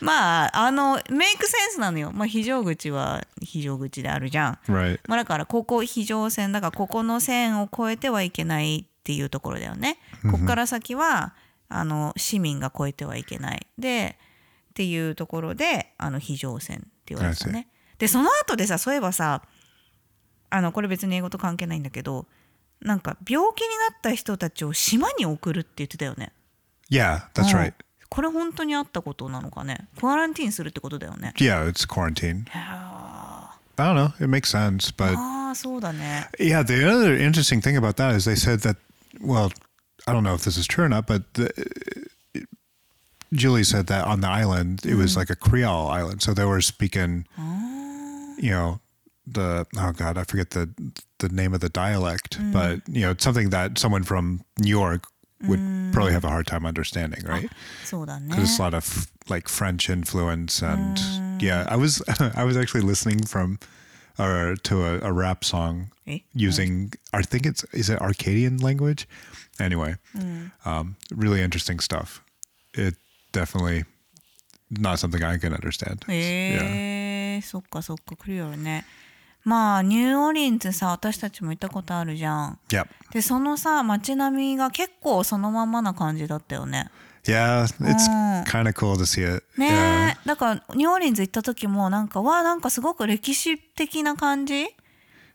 [SPEAKER 2] まああのメイクセンスなのよ。まあ非常口は非常口であるじゃん。
[SPEAKER 1] right.
[SPEAKER 2] まあ、だからここ非常線だからここの線を越えてはいけないっていうところだよね。ここから先はあの市民が越えてはいけないでっていうところであの非常線って言われてたね。でその後でさそういえばさあのこれ別に英語と関係ないんだけどなんか病気になった人たちを島に送るって言ってたよね
[SPEAKER 1] Yeah, that's
[SPEAKER 2] うん
[SPEAKER 1] right.
[SPEAKER 2] これ本当にあったことなのかねクアランティーンするってことだよね
[SPEAKER 1] Yeah, it's quarantine.
[SPEAKER 2] あ
[SPEAKER 1] I don't know. It makes sense, but
[SPEAKER 2] あーそうだね
[SPEAKER 1] yeah, the other interesting thing about that is they said that. Well, I don't know if this is true or not, but the, Julie said that on the island it was like a Creole island, so they were speaking, you know, the oh god, I forget the the name of the dialect, but you know, it's something that someone from New York would probably have a hard time understanding, right?
[SPEAKER 2] そうだね
[SPEAKER 1] because it's a lot of like French influence and yeah, I was [laughs] I was actually listening from or to a, a rap song
[SPEAKER 2] Eh?
[SPEAKER 1] using I think it's is it Arcadian language. Anyway, um, really interesting stuff. It definitely not something I can understand. Yeah.
[SPEAKER 2] へえそっかそっかクリオルね まあニューオーリンズさ私たちも行ったことあるじゃん
[SPEAKER 1] Yep.
[SPEAKER 2] でそのさ街並みが結構そのまんまな感じだったよね
[SPEAKER 1] Yeah, it's
[SPEAKER 2] Mm.
[SPEAKER 1] kind of cool to see it.
[SPEAKER 2] ねえだからニューオーリンズ行った時もなんかわあなんかすごく歴史的な感じ？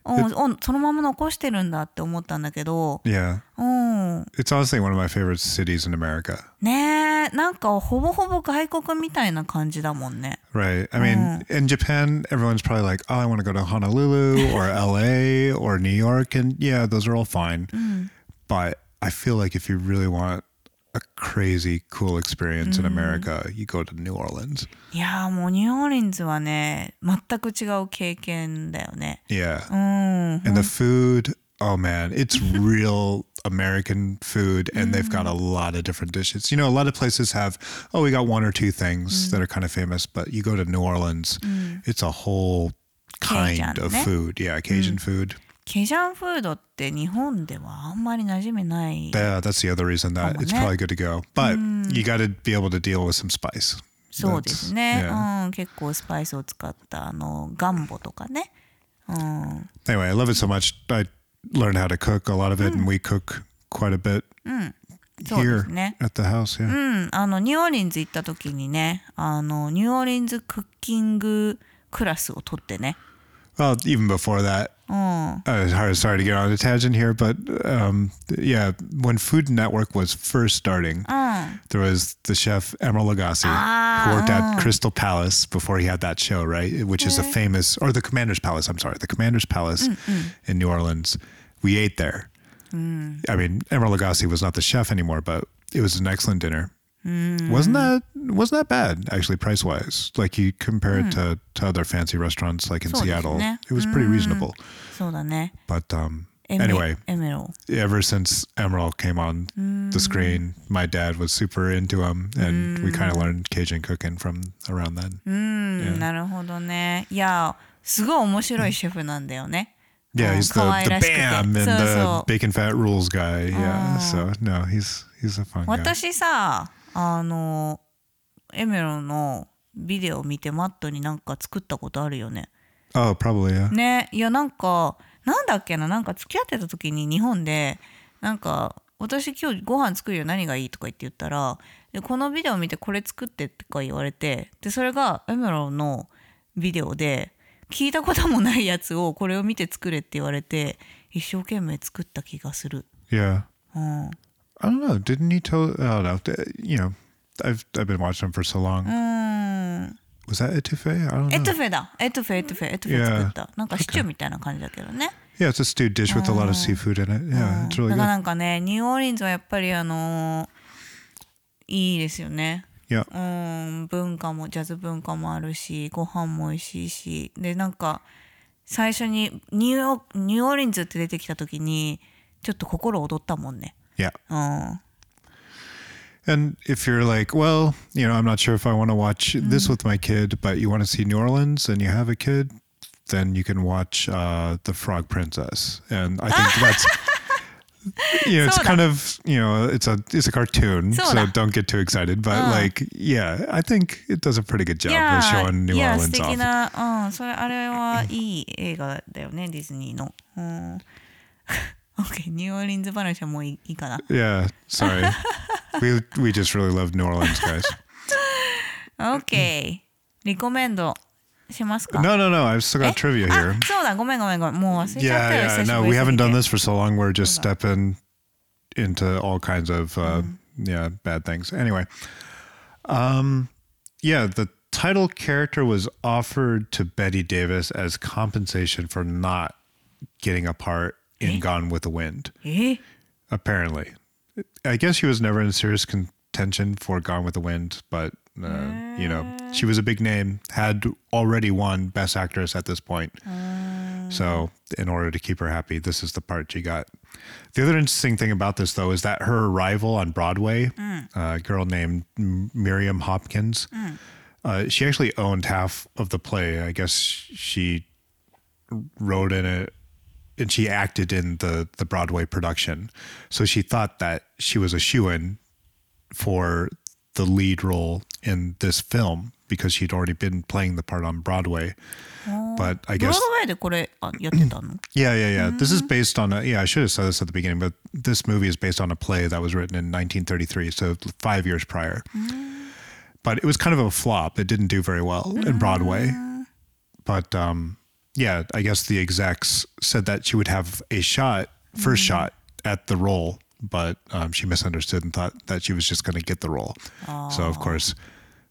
[SPEAKER 2] ををそのまま残してるんだって思ったんだけど
[SPEAKER 1] Yeah.
[SPEAKER 2] うん
[SPEAKER 1] It's honestly one of my favorite cities in America.
[SPEAKER 2] ねえなんかほぼほぼ外国みたいな感じだもんね
[SPEAKER 1] Right. I mean, in Japan, everyone's probably like, oh, I want to go to Honolulu or LA or New York. And yeah, those are all fine. But I feel like if you really want a crazy cool experience in America, you go to New Orleans.
[SPEAKER 2] いやーもうニューオーリンズはね全く違う経験だよね
[SPEAKER 1] Yeah.
[SPEAKER 2] うん
[SPEAKER 1] And the food, oh man, it's real [laughs] American food. And they've got a lot of different dishes. You know, a lot of places have, oh, we got one or two things that are kind of famous. But you go to New Orleans, it's a whole kind
[SPEAKER 2] Cajun,
[SPEAKER 1] of
[SPEAKER 2] ne?
[SPEAKER 1] food. Yeah, Cajun food.
[SPEAKER 2] ケジャンフードって日本ではあんまり馴染みない
[SPEAKER 1] Yeah, that's the other reason that it's
[SPEAKER 2] eh?
[SPEAKER 1] probably good to go. But you got to be able to deal with some spice.
[SPEAKER 2] そうですね.うん、結構スパイスを使ったあのガンボとかね、うん、
[SPEAKER 1] Anyway, I love it so much. I learned how to cook a lot of it, and we cook quite a bit
[SPEAKER 2] そうですね
[SPEAKER 1] at the house. Yeah.
[SPEAKER 2] うんあのニューオーリンズ行った時にねあのニューオーリンズクッキングクラスを取ってね
[SPEAKER 1] well, even before that,
[SPEAKER 2] mm.
[SPEAKER 1] uh, sorry to get on a tangent here, but um, yeah, when Food Network was first starting,
[SPEAKER 2] mm.
[SPEAKER 1] there was the chef Emeril Lagasse ah, who worked at mm. Crystal Palace before he had that show, right? Which is a famous, or the Commander's Palace. I'm sorry, the Commander's Palace Mm-mm. in New Orleans. We ate there. Mm. I mean, Emeril Lagasse was not the chef anymore, but it was an excellent dinner. Wasn't that wasn't that bad actually price wise? Like you compare it to, to other fancy restaurants like in
[SPEAKER 2] そうですね。
[SPEAKER 1] Seattle, it was pretty reasonable.
[SPEAKER 2] そうだね
[SPEAKER 1] But um,
[SPEAKER 2] エメ
[SPEAKER 1] anyway,
[SPEAKER 2] エメロ
[SPEAKER 1] ever since Emerald came on the screen, my dad was super into him, and we kind of learned Cajun cooking from around then.
[SPEAKER 2] うん、なるほどねいやすごい面白いシェフなんだよね
[SPEAKER 1] Yeah,
[SPEAKER 2] うん
[SPEAKER 1] he's
[SPEAKER 2] 可
[SPEAKER 1] the,
[SPEAKER 2] 愛
[SPEAKER 1] the
[SPEAKER 2] らしくて
[SPEAKER 1] bam and
[SPEAKER 2] そう
[SPEAKER 1] the
[SPEAKER 2] そう
[SPEAKER 1] bacon fat rules guy. Yeah, so no, he's he's a fun guy.
[SPEAKER 2] 私さ あのエメロのビデオ見てマットになんか作ったことあるよね
[SPEAKER 1] Oh, probably yeah.
[SPEAKER 2] ねいやなんかなんだっけななんか付き合ってた時に日本でなんか私今日ご飯作るよ何がいい？とか言って言ったらでこのビデオ見てこれ作ってとか言われてでそれがエメロのビデオで聞いたこともないやつをこれを見て作れって言われて一生懸命作った気がする。
[SPEAKER 1] Yeah.
[SPEAKER 2] うん、
[SPEAKER 1] I don't know. Didn't he tell? I don't know. You know, I've I've been watching him for so long.
[SPEAKER 2] うん、
[SPEAKER 1] Was that etouffee? I don't know.
[SPEAKER 2] エトゥフェだエトゥフェエトゥフェエトゥフェ作った、なんかシチューみたいな感じだけどね。
[SPEAKER 1] Yeah, it's a stewed dish with a lot of seafood in it. Yeah, it's really good.
[SPEAKER 2] だからなんかねニューオーリンズはやっぱりあのーいいですよね。
[SPEAKER 1] Yeah.
[SPEAKER 2] うん文化もジャズ文化もあるしご飯も美味しいしでなんか最初にニューヨーニューオーリンズって出てきた時にちょっと心躍ったもんね。
[SPEAKER 1] Yeah.
[SPEAKER 2] うん、
[SPEAKER 1] And if you're like, well, you know, I'm not sure if I want to watch this with my kid, but you want to see New Orleans and you have a kid, then you can watch uh, The Frog Princess. And I think [laughs] that's, you know, it's
[SPEAKER 2] Soda.
[SPEAKER 1] kind of, you know, it's a it's a cartoon, so
[SPEAKER 2] Soda.
[SPEAKER 1] don't get too excited. But
[SPEAKER 2] Uh.
[SPEAKER 1] like, yeah, I think it does a pretty good job
[SPEAKER 2] い
[SPEAKER 1] of
[SPEAKER 2] や
[SPEAKER 1] showing New
[SPEAKER 2] いや
[SPEAKER 1] Orleans
[SPEAKER 2] 素敵
[SPEAKER 1] off.
[SPEAKER 2] な、うん、それあれはいい映画だよねディズニーの。うん、 OK ニューオーリンズ話はもういいいいかな。
[SPEAKER 1] Yeah, sorry. [laughs] we we just really love New Orleans, guys.
[SPEAKER 2] OK リコメンド しますか
[SPEAKER 1] No, no, no. I've still got trivia
[SPEAKER 2] あ
[SPEAKER 1] here.
[SPEAKER 2] そうだごめんごめんごめんもう忘れちゃったよ
[SPEAKER 1] Yeah,
[SPEAKER 2] 久
[SPEAKER 1] yeah.
[SPEAKER 2] し
[SPEAKER 1] No,
[SPEAKER 2] ぶ
[SPEAKER 1] we
[SPEAKER 2] りすぎ
[SPEAKER 1] haven't
[SPEAKER 2] て
[SPEAKER 1] done this for so long. We're just stepping into all kinds of uh, yeah bad things. Anyway, um, yeah, the title character was offered to Betty Davis as compensation for not getting a part in eh? Gone with the Wind.
[SPEAKER 2] え
[SPEAKER 1] Apparently, I guess she was never in serious contention for Gone with the Wind, but uh, you know, she was a big name, had already won Best Actress at this point. Ah. So, in order to keep her happy, this is the part she got. The other interesting thing about this, though, is that her arrival on Broadway, mm. uh, a girl named Miriam Hopkins, mm. uh, she actually owned half of the play. I guess she wrote in it and she acted in the the Broadway production. So she thought that she was a shoo-in for the lead role in this film because she'd already been playing the part on Broadway. But I guess [clears throat] Yeah, yeah, yeah. This is mm-hmm. based on a yeah, I should have said this at the beginning, but this movie is based on a play that was written in 1933, so 5 years prior. Mm. But it was kind of a flop. It didn't do very well in Broadway. Mm. But um yeah, I guess the execs said that she would have a shot, first shot at the role, but um, she misunderstood and thought that she was just going to get the role. So of course,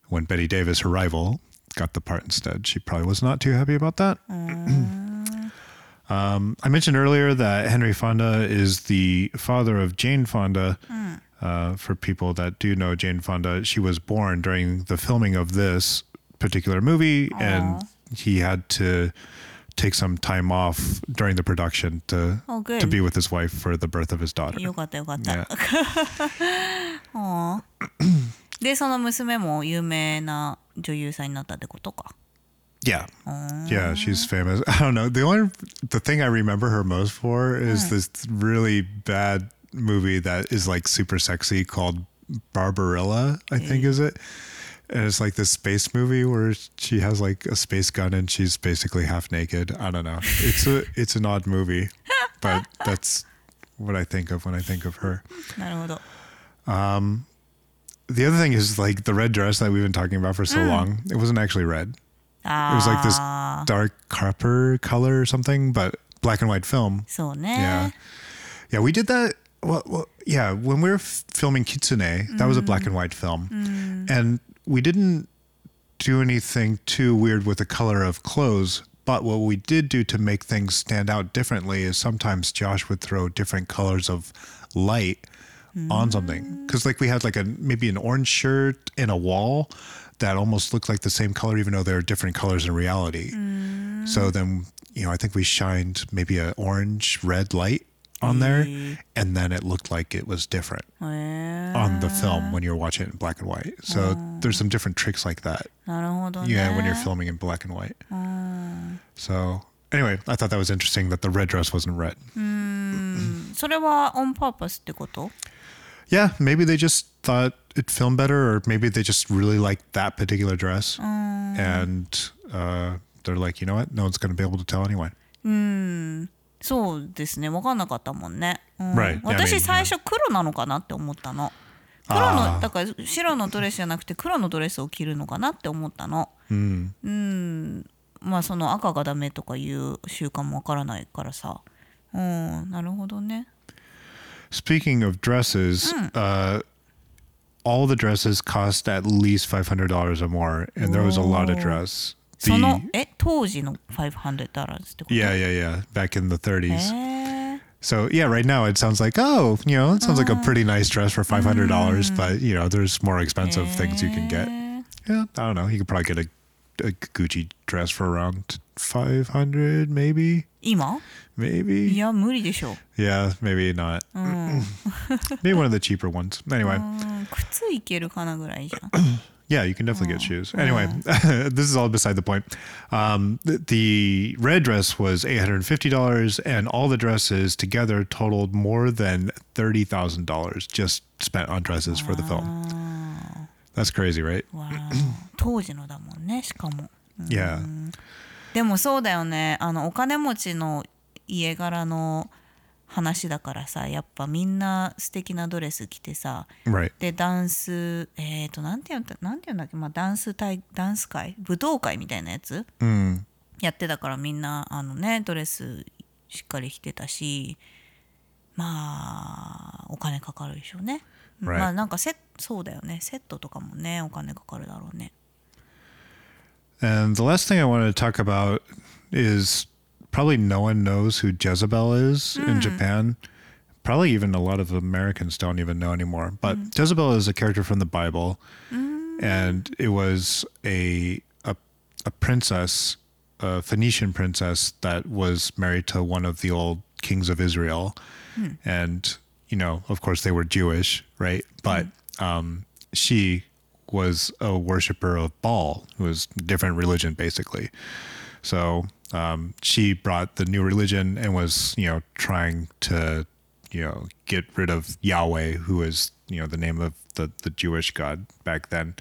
[SPEAKER 1] when Betty Davis, her rival, got the part instead, she probably was not too happy about that. [clears throat] Um, I mentioned earlier that Henry Fonda is the father of Jane Fonda. Uh, for people that do know Jane Fonda, she was born during the filming of this particular movie, and he had to take some time off during the production to
[SPEAKER 2] Oh, good.
[SPEAKER 1] to be with his wife for the birth of his daughter.
[SPEAKER 2] よかったよかった、
[SPEAKER 1] Yeah.
[SPEAKER 2] あーでその娘も有名な女優さんになったってことか
[SPEAKER 1] Yeah. [laughs] [clears throat] Yeah, she's famous. [laughs] I don't know. The only the thing I remember her most for is this really bad movie that is like super sexy called Barbarella, I think is it. and it's like this space movie where she has like a space gun and she's basically half naked. I don't know. It's a [laughs] it's an odd movie, but that's what I think of when I think of her.
[SPEAKER 2] Um,
[SPEAKER 1] the other thing is like the red dress that we've been talking about for so mm. long. It wasn't actually red. Ah.
[SPEAKER 2] It
[SPEAKER 1] was like this
[SPEAKER 2] ah.
[SPEAKER 1] dark copper color or something, but black and white film.
[SPEAKER 2] So
[SPEAKER 1] yeah, yeah, we did that well, well, yeah, when we were f- filming Kitsune, that mm. was a black mm. and white film. Mm. And we didn't do anything too weird with the color of clothes. But what we did do to make things stand out differently is sometimes Josh would throw different colors of light on something. Mm. Because, like, we had like a maybe an orange shirt in a wall that almost looked like the same color, even though they're different colors in reality. Mm. So then, you know, I think we shined maybe an orange red light on there, and then it looked like it was different
[SPEAKER 2] へえ
[SPEAKER 1] on the film when you're watching it in black and white. So there's some different tricks like that.
[SPEAKER 2] なるほどね
[SPEAKER 1] Yeah, when you're filming in black and white. So anyway, I thought that was interesting that the red dress wasn't red.
[SPEAKER 2] それはオンパーパスってこと
[SPEAKER 1] Yeah, maybe they just thought it filmed better, or maybe they just really liked that particular dress, and uh, they're like, you know what? No one's going to be able to tell anyway.
[SPEAKER 2] そうですね。分かんなかったもんね、うん。私最初黒なのかなって思ったの。黒のだから白のドレスじゃなくて黒のドレスを着るのかなって思ったの。うん,まあその赤がダメとかいう習慣も分からないからさ。うん。なるほどね。
[SPEAKER 1] Speaking of dresses、all the dress cost at least 500 or more and there was a lot dress.
[SPEAKER 2] その
[SPEAKER 1] The
[SPEAKER 2] え当時の500ダラーってこと
[SPEAKER 1] yeah, yeah, yeah, back in the 30s.
[SPEAKER 2] へー
[SPEAKER 1] So yeah, right now it sounds like oh, you know, it sounds like a pretty nice dress for five hundred dollars, but you know, there's more expensive things you can get.
[SPEAKER 2] へー
[SPEAKER 1] Yeah, I don't know. You could probably get a, a Gucci dress for around five hundred, maybe,
[SPEAKER 2] 今
[SPEAKER 1] maybe.
[SPEAKER 2] いや無理でしょ
[SPEAKER 1] Yeah, maybe not. [laughs] maybe one of the cheaper ones. Anyway,
[SPEAKER 2] うん靴いけるかなぐらいじゃん [laughs]
[SPEAKER 1] yeah, you can definitely get shoes. Anyway, this [laughs] is all beside the point. Um, the, the red dress was eight hundred and fifty dollars, and all the dresses together totaled more than thirty thousand dollars just spent on dresses for the film. That's crazy, right?
[SPEAKER 2] わあ[clears throat] 当時のだもんねしかも
[SPEAKER 1] Yeah.
[SPEAKER 2] でもそうだよねあのお金持ちの家柄の 話だからさやっぱみんな素敵なドレス着てさ
[SPEAKER 1] Right.
[SPEAKER 2] でダンスえっ、となんていうんだなんていうんだっけ、まあ、ダンス大ダンス会？舞踏会みたいなやつ
[SPEAKER 1] ？Mm.
[SPEAKER 2] やってたからみんなあのねドレスしっかり着てたしまあお金かかるでしょうね、
[SPEAKER 1] Right.
[SPEAKER 2] まあなんかセそうだよねセットとかもねお金かかるだろうね
[SPEAKER 1] And the last thing I wanted to talk about is probably no one knows who Jezebel is in hmm. Japan. Probably even a lot of Americans don't even know anymore. But hmm. Jezebel is a character from the Bible, hmm. and it was a a, a princess, a Phoenician princess that was married to one of the old kings of Israel, and you know, of course, they were Jewish, right? But um, she was a worshiper of Baal, who was a different religion, basically. So um, she brought the new religion and was, you know, trying to, you know, get rid of Yahweh, who is, you know, the name of the, the Jewish God back then.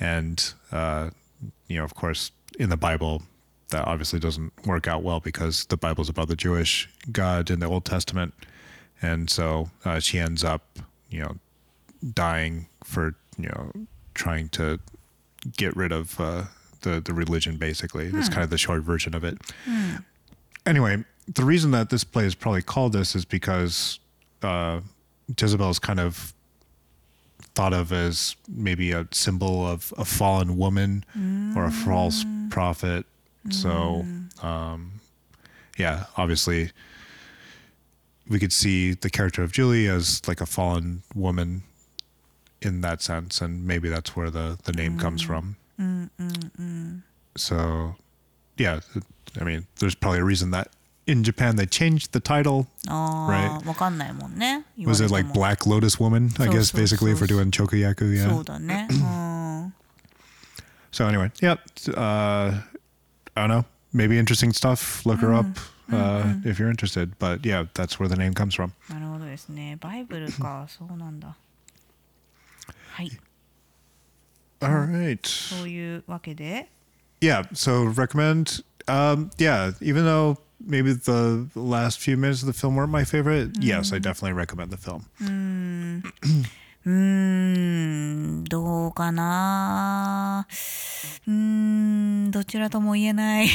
[SPEAKER 1] And, uh, you know, of course, in the Bible, that obviously doesn't work out well because the Bible's about the Jewish God in the Old Testament. And so uh, she ends up, you know, dying for, you know, trying to get rid of uh, the the religion. Basically, it's hmm. kind of the short version of it. Hmm. Anyway, the reason that this play is probably called this is because uh, Jezebel is kind of thought of as maybe a symbol of a fallen woman or a false hmm. prophet. So, um, yeah, obviously, we could see the character of Julie as like a fallen woman in that sense, and maybe that's where the the name comes from. So, yeah, it- I mean, there's probably a reason that in Japan they changed the title.
[SPEAKER 2] ああ、
[SPEAKER 1] Right.
[SPEAKER 2] わかんないもんね言わ
[SPEAKER 1] Was
[SPEAKER 2] れ
[SPEAKER 1] it
[SPEAKER 2] て
[SPEAKER 1] like
[SPEAKER 2] も
[SPEAKER 1] Black Lotus Woman? I
[SPEAKER 2] So-
[SPEAKER 1] guess
[SPEAKER 2] so-
[SPEAKER 1] basically
[SPEAKER 2] so-
[SPEAKER 1] for doing chokuyaku.
[SPEAKER 2] そ
[SPEAKER 1] Yeah.
[SPEAKER 2] うだね、うん、
[SPEAKER 1] So [clears throat] anyway, yep. Uh, I don't know. Maybe interesting stuff. Look her up uh, if you're interested. But yeah, that's where the name comes from.
[SPEAKER 2] なるほどですねバイブルかそうなんだはい [laughs]
[SPEAKER 1] All right.
[SPEAKER 2] そういうわけで
[SPEAKER 1] Yeah. So recommend. Um, yeah. Even though maybe the last few minutes of the film weren't my favorite, yes, I definitely recommend the film. [clears throat]
[SPEAKER 2] うーんどうかなうーんどちらとも言えない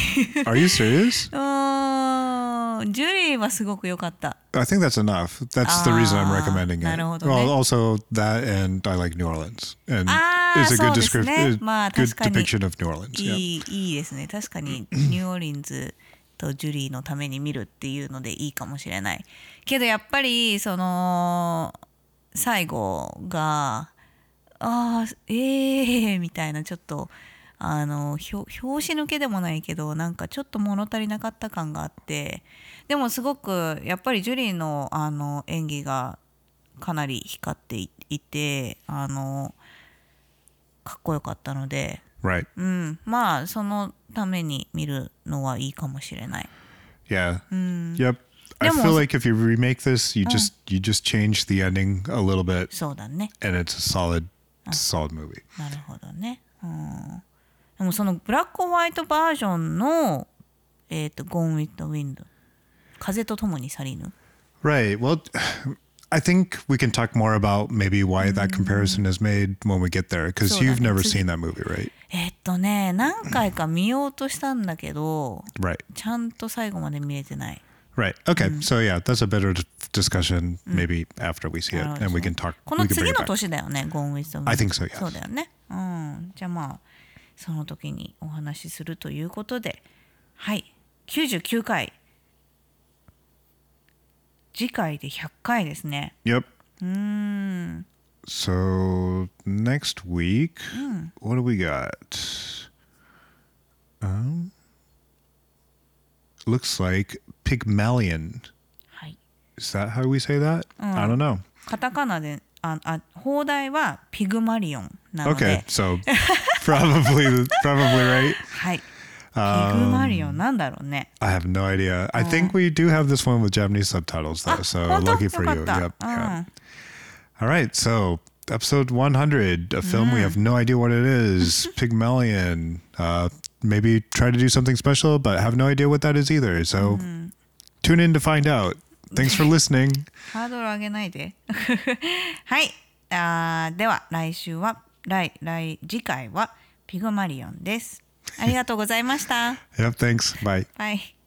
[SPEAKER 1] Are you serious?
[SPEAKER 2] うーんジュリーはすごく良かった
[SPEAKER 1] I think that's enough. That's the reason I'm
[SPEAKER 2] Ah,
[SPEAKER 1] recommending it.
[SPEAKER 2] なるほどね。
[SPEAKER 1] Well, also that, and I like New Orleans, and it's a good description,
[SPEAKER 2] まあ
[SPEAKER 1] good depiction of New Orleans.
[SPEAKER 2] い
[SPEAKER 1] Yeah.
[SPEAKER 2] いいいですね確かにニューオーリンズとジュリーのために見るっていうのでいいかもしれないけどやっぱりその最後があーえーみたいなちょっとあのひょ拍子抜けでもないけどなんかちょっと物足りなかった感があってでもすごくやっぱりジュリーのあの演技がかなり光っていいてあのかっこよかったので
[SPEAKER 1] Right.
[SPEAKER 2] うん、まあそのために見るのはいいかもしれない。
[SPEAKER 1] Yeah. Yep. I
[SPEAKER 2] Demo-
[SPEAKER 1] feel like if you remake this, you just you just change the ending a little bit,
[SPEAKER 2] そうだね。
[SPEAKER 1] and it's a solid, solid movie.
[SPEAKER 2] なるほどね。うん、でもそのブラックホワイトバージョンのえっ、と Gone with the Wind 風とともに去りぬ。
[SPEAKER 1] Right. Well, [sighs] I think we can talk more about maybe why that comparison is made when we get there, because
[SPEAKER 2] So
[SPEAKER 1] you've
[SPEAKER 2] that
[SPEAKER 1] never
[SPEAKER 2] it's-
[SPEAKER 1] seen that movie, right?
[SPEAKER 2] えっとね何回か見ようとしたんだけど
[SPEAKER 1] Right.
[SPEAKER 2] ちゃんと最後まで見れてない。
[SPEAKER 1] Right. Okay. So yeah, that's a better d- discussion maybe after we see
[SPEAKER 2] なる
[SPEAKER 1] it,
[SPEAKER 2] ほど
[SPEAKER 1] and we can talk.
[SPEAKER 2] こ
[SPEAKER 1] We
[SPEAKER 2] の
[SPEAKER 1] can bring
[SPEAKER 2] 次
[SPEAKER 1] it
[SPEAKER 2] の
[SPEAKER 1] back.
[SPEAKER 2] 年だよね Gone with the Wind。
[SPEAKER 1] I think so, yes.
[SPEAKER 2] そうだよね。うん。じゃあまあその時にお話しするということではい99回次回で100回ですね。
[SPEAKER 1] Yep. So next week, what do we got? Um, looks like Pygmalion.
[SPEAKER 2] はい。
[SPEAKER 1] Is that how we say that? I don't know.
[SPEAKER 2] カタカナでああ放題はピグマリオンなの
[SPEAKER 1] Okay,
[SPEAKER 2] で、
[SPEAKER 1] so [laughs] probably probably right.
[SPEAKER 2] はい。ピグマリオンなんだろうね。
[SPEAKER 1] I have no idea. I think we do have this one with Japanese subtitles though, so
[SPEAKER 2] 本当
[SPEAKER 1] lucky for
[SPEAKER 2] よ
[SPEAKER 1] you.
[SPEAKER 2] かった
[SPEAKER 1] Yep.
[SPEAKER 2] う
[SPEAKER 1] yeah.
[SPEAKER 2] ん
[SPEAKER 1] All right, so episode 100, a film we have no idea what it is, [laughs] Pygmalion. Uh, maybe try to do something special, but have no idea what that is either. So tune in to find out. Thanks for listening.
[SPEAKER 2] ハードル上げないで。はい。あーでは来週は来来次回はピグマリオンです。ありがとうございました。
[SPEAKER 1] Yep, thanks. Bye.
[SPEAKER 2] バイ。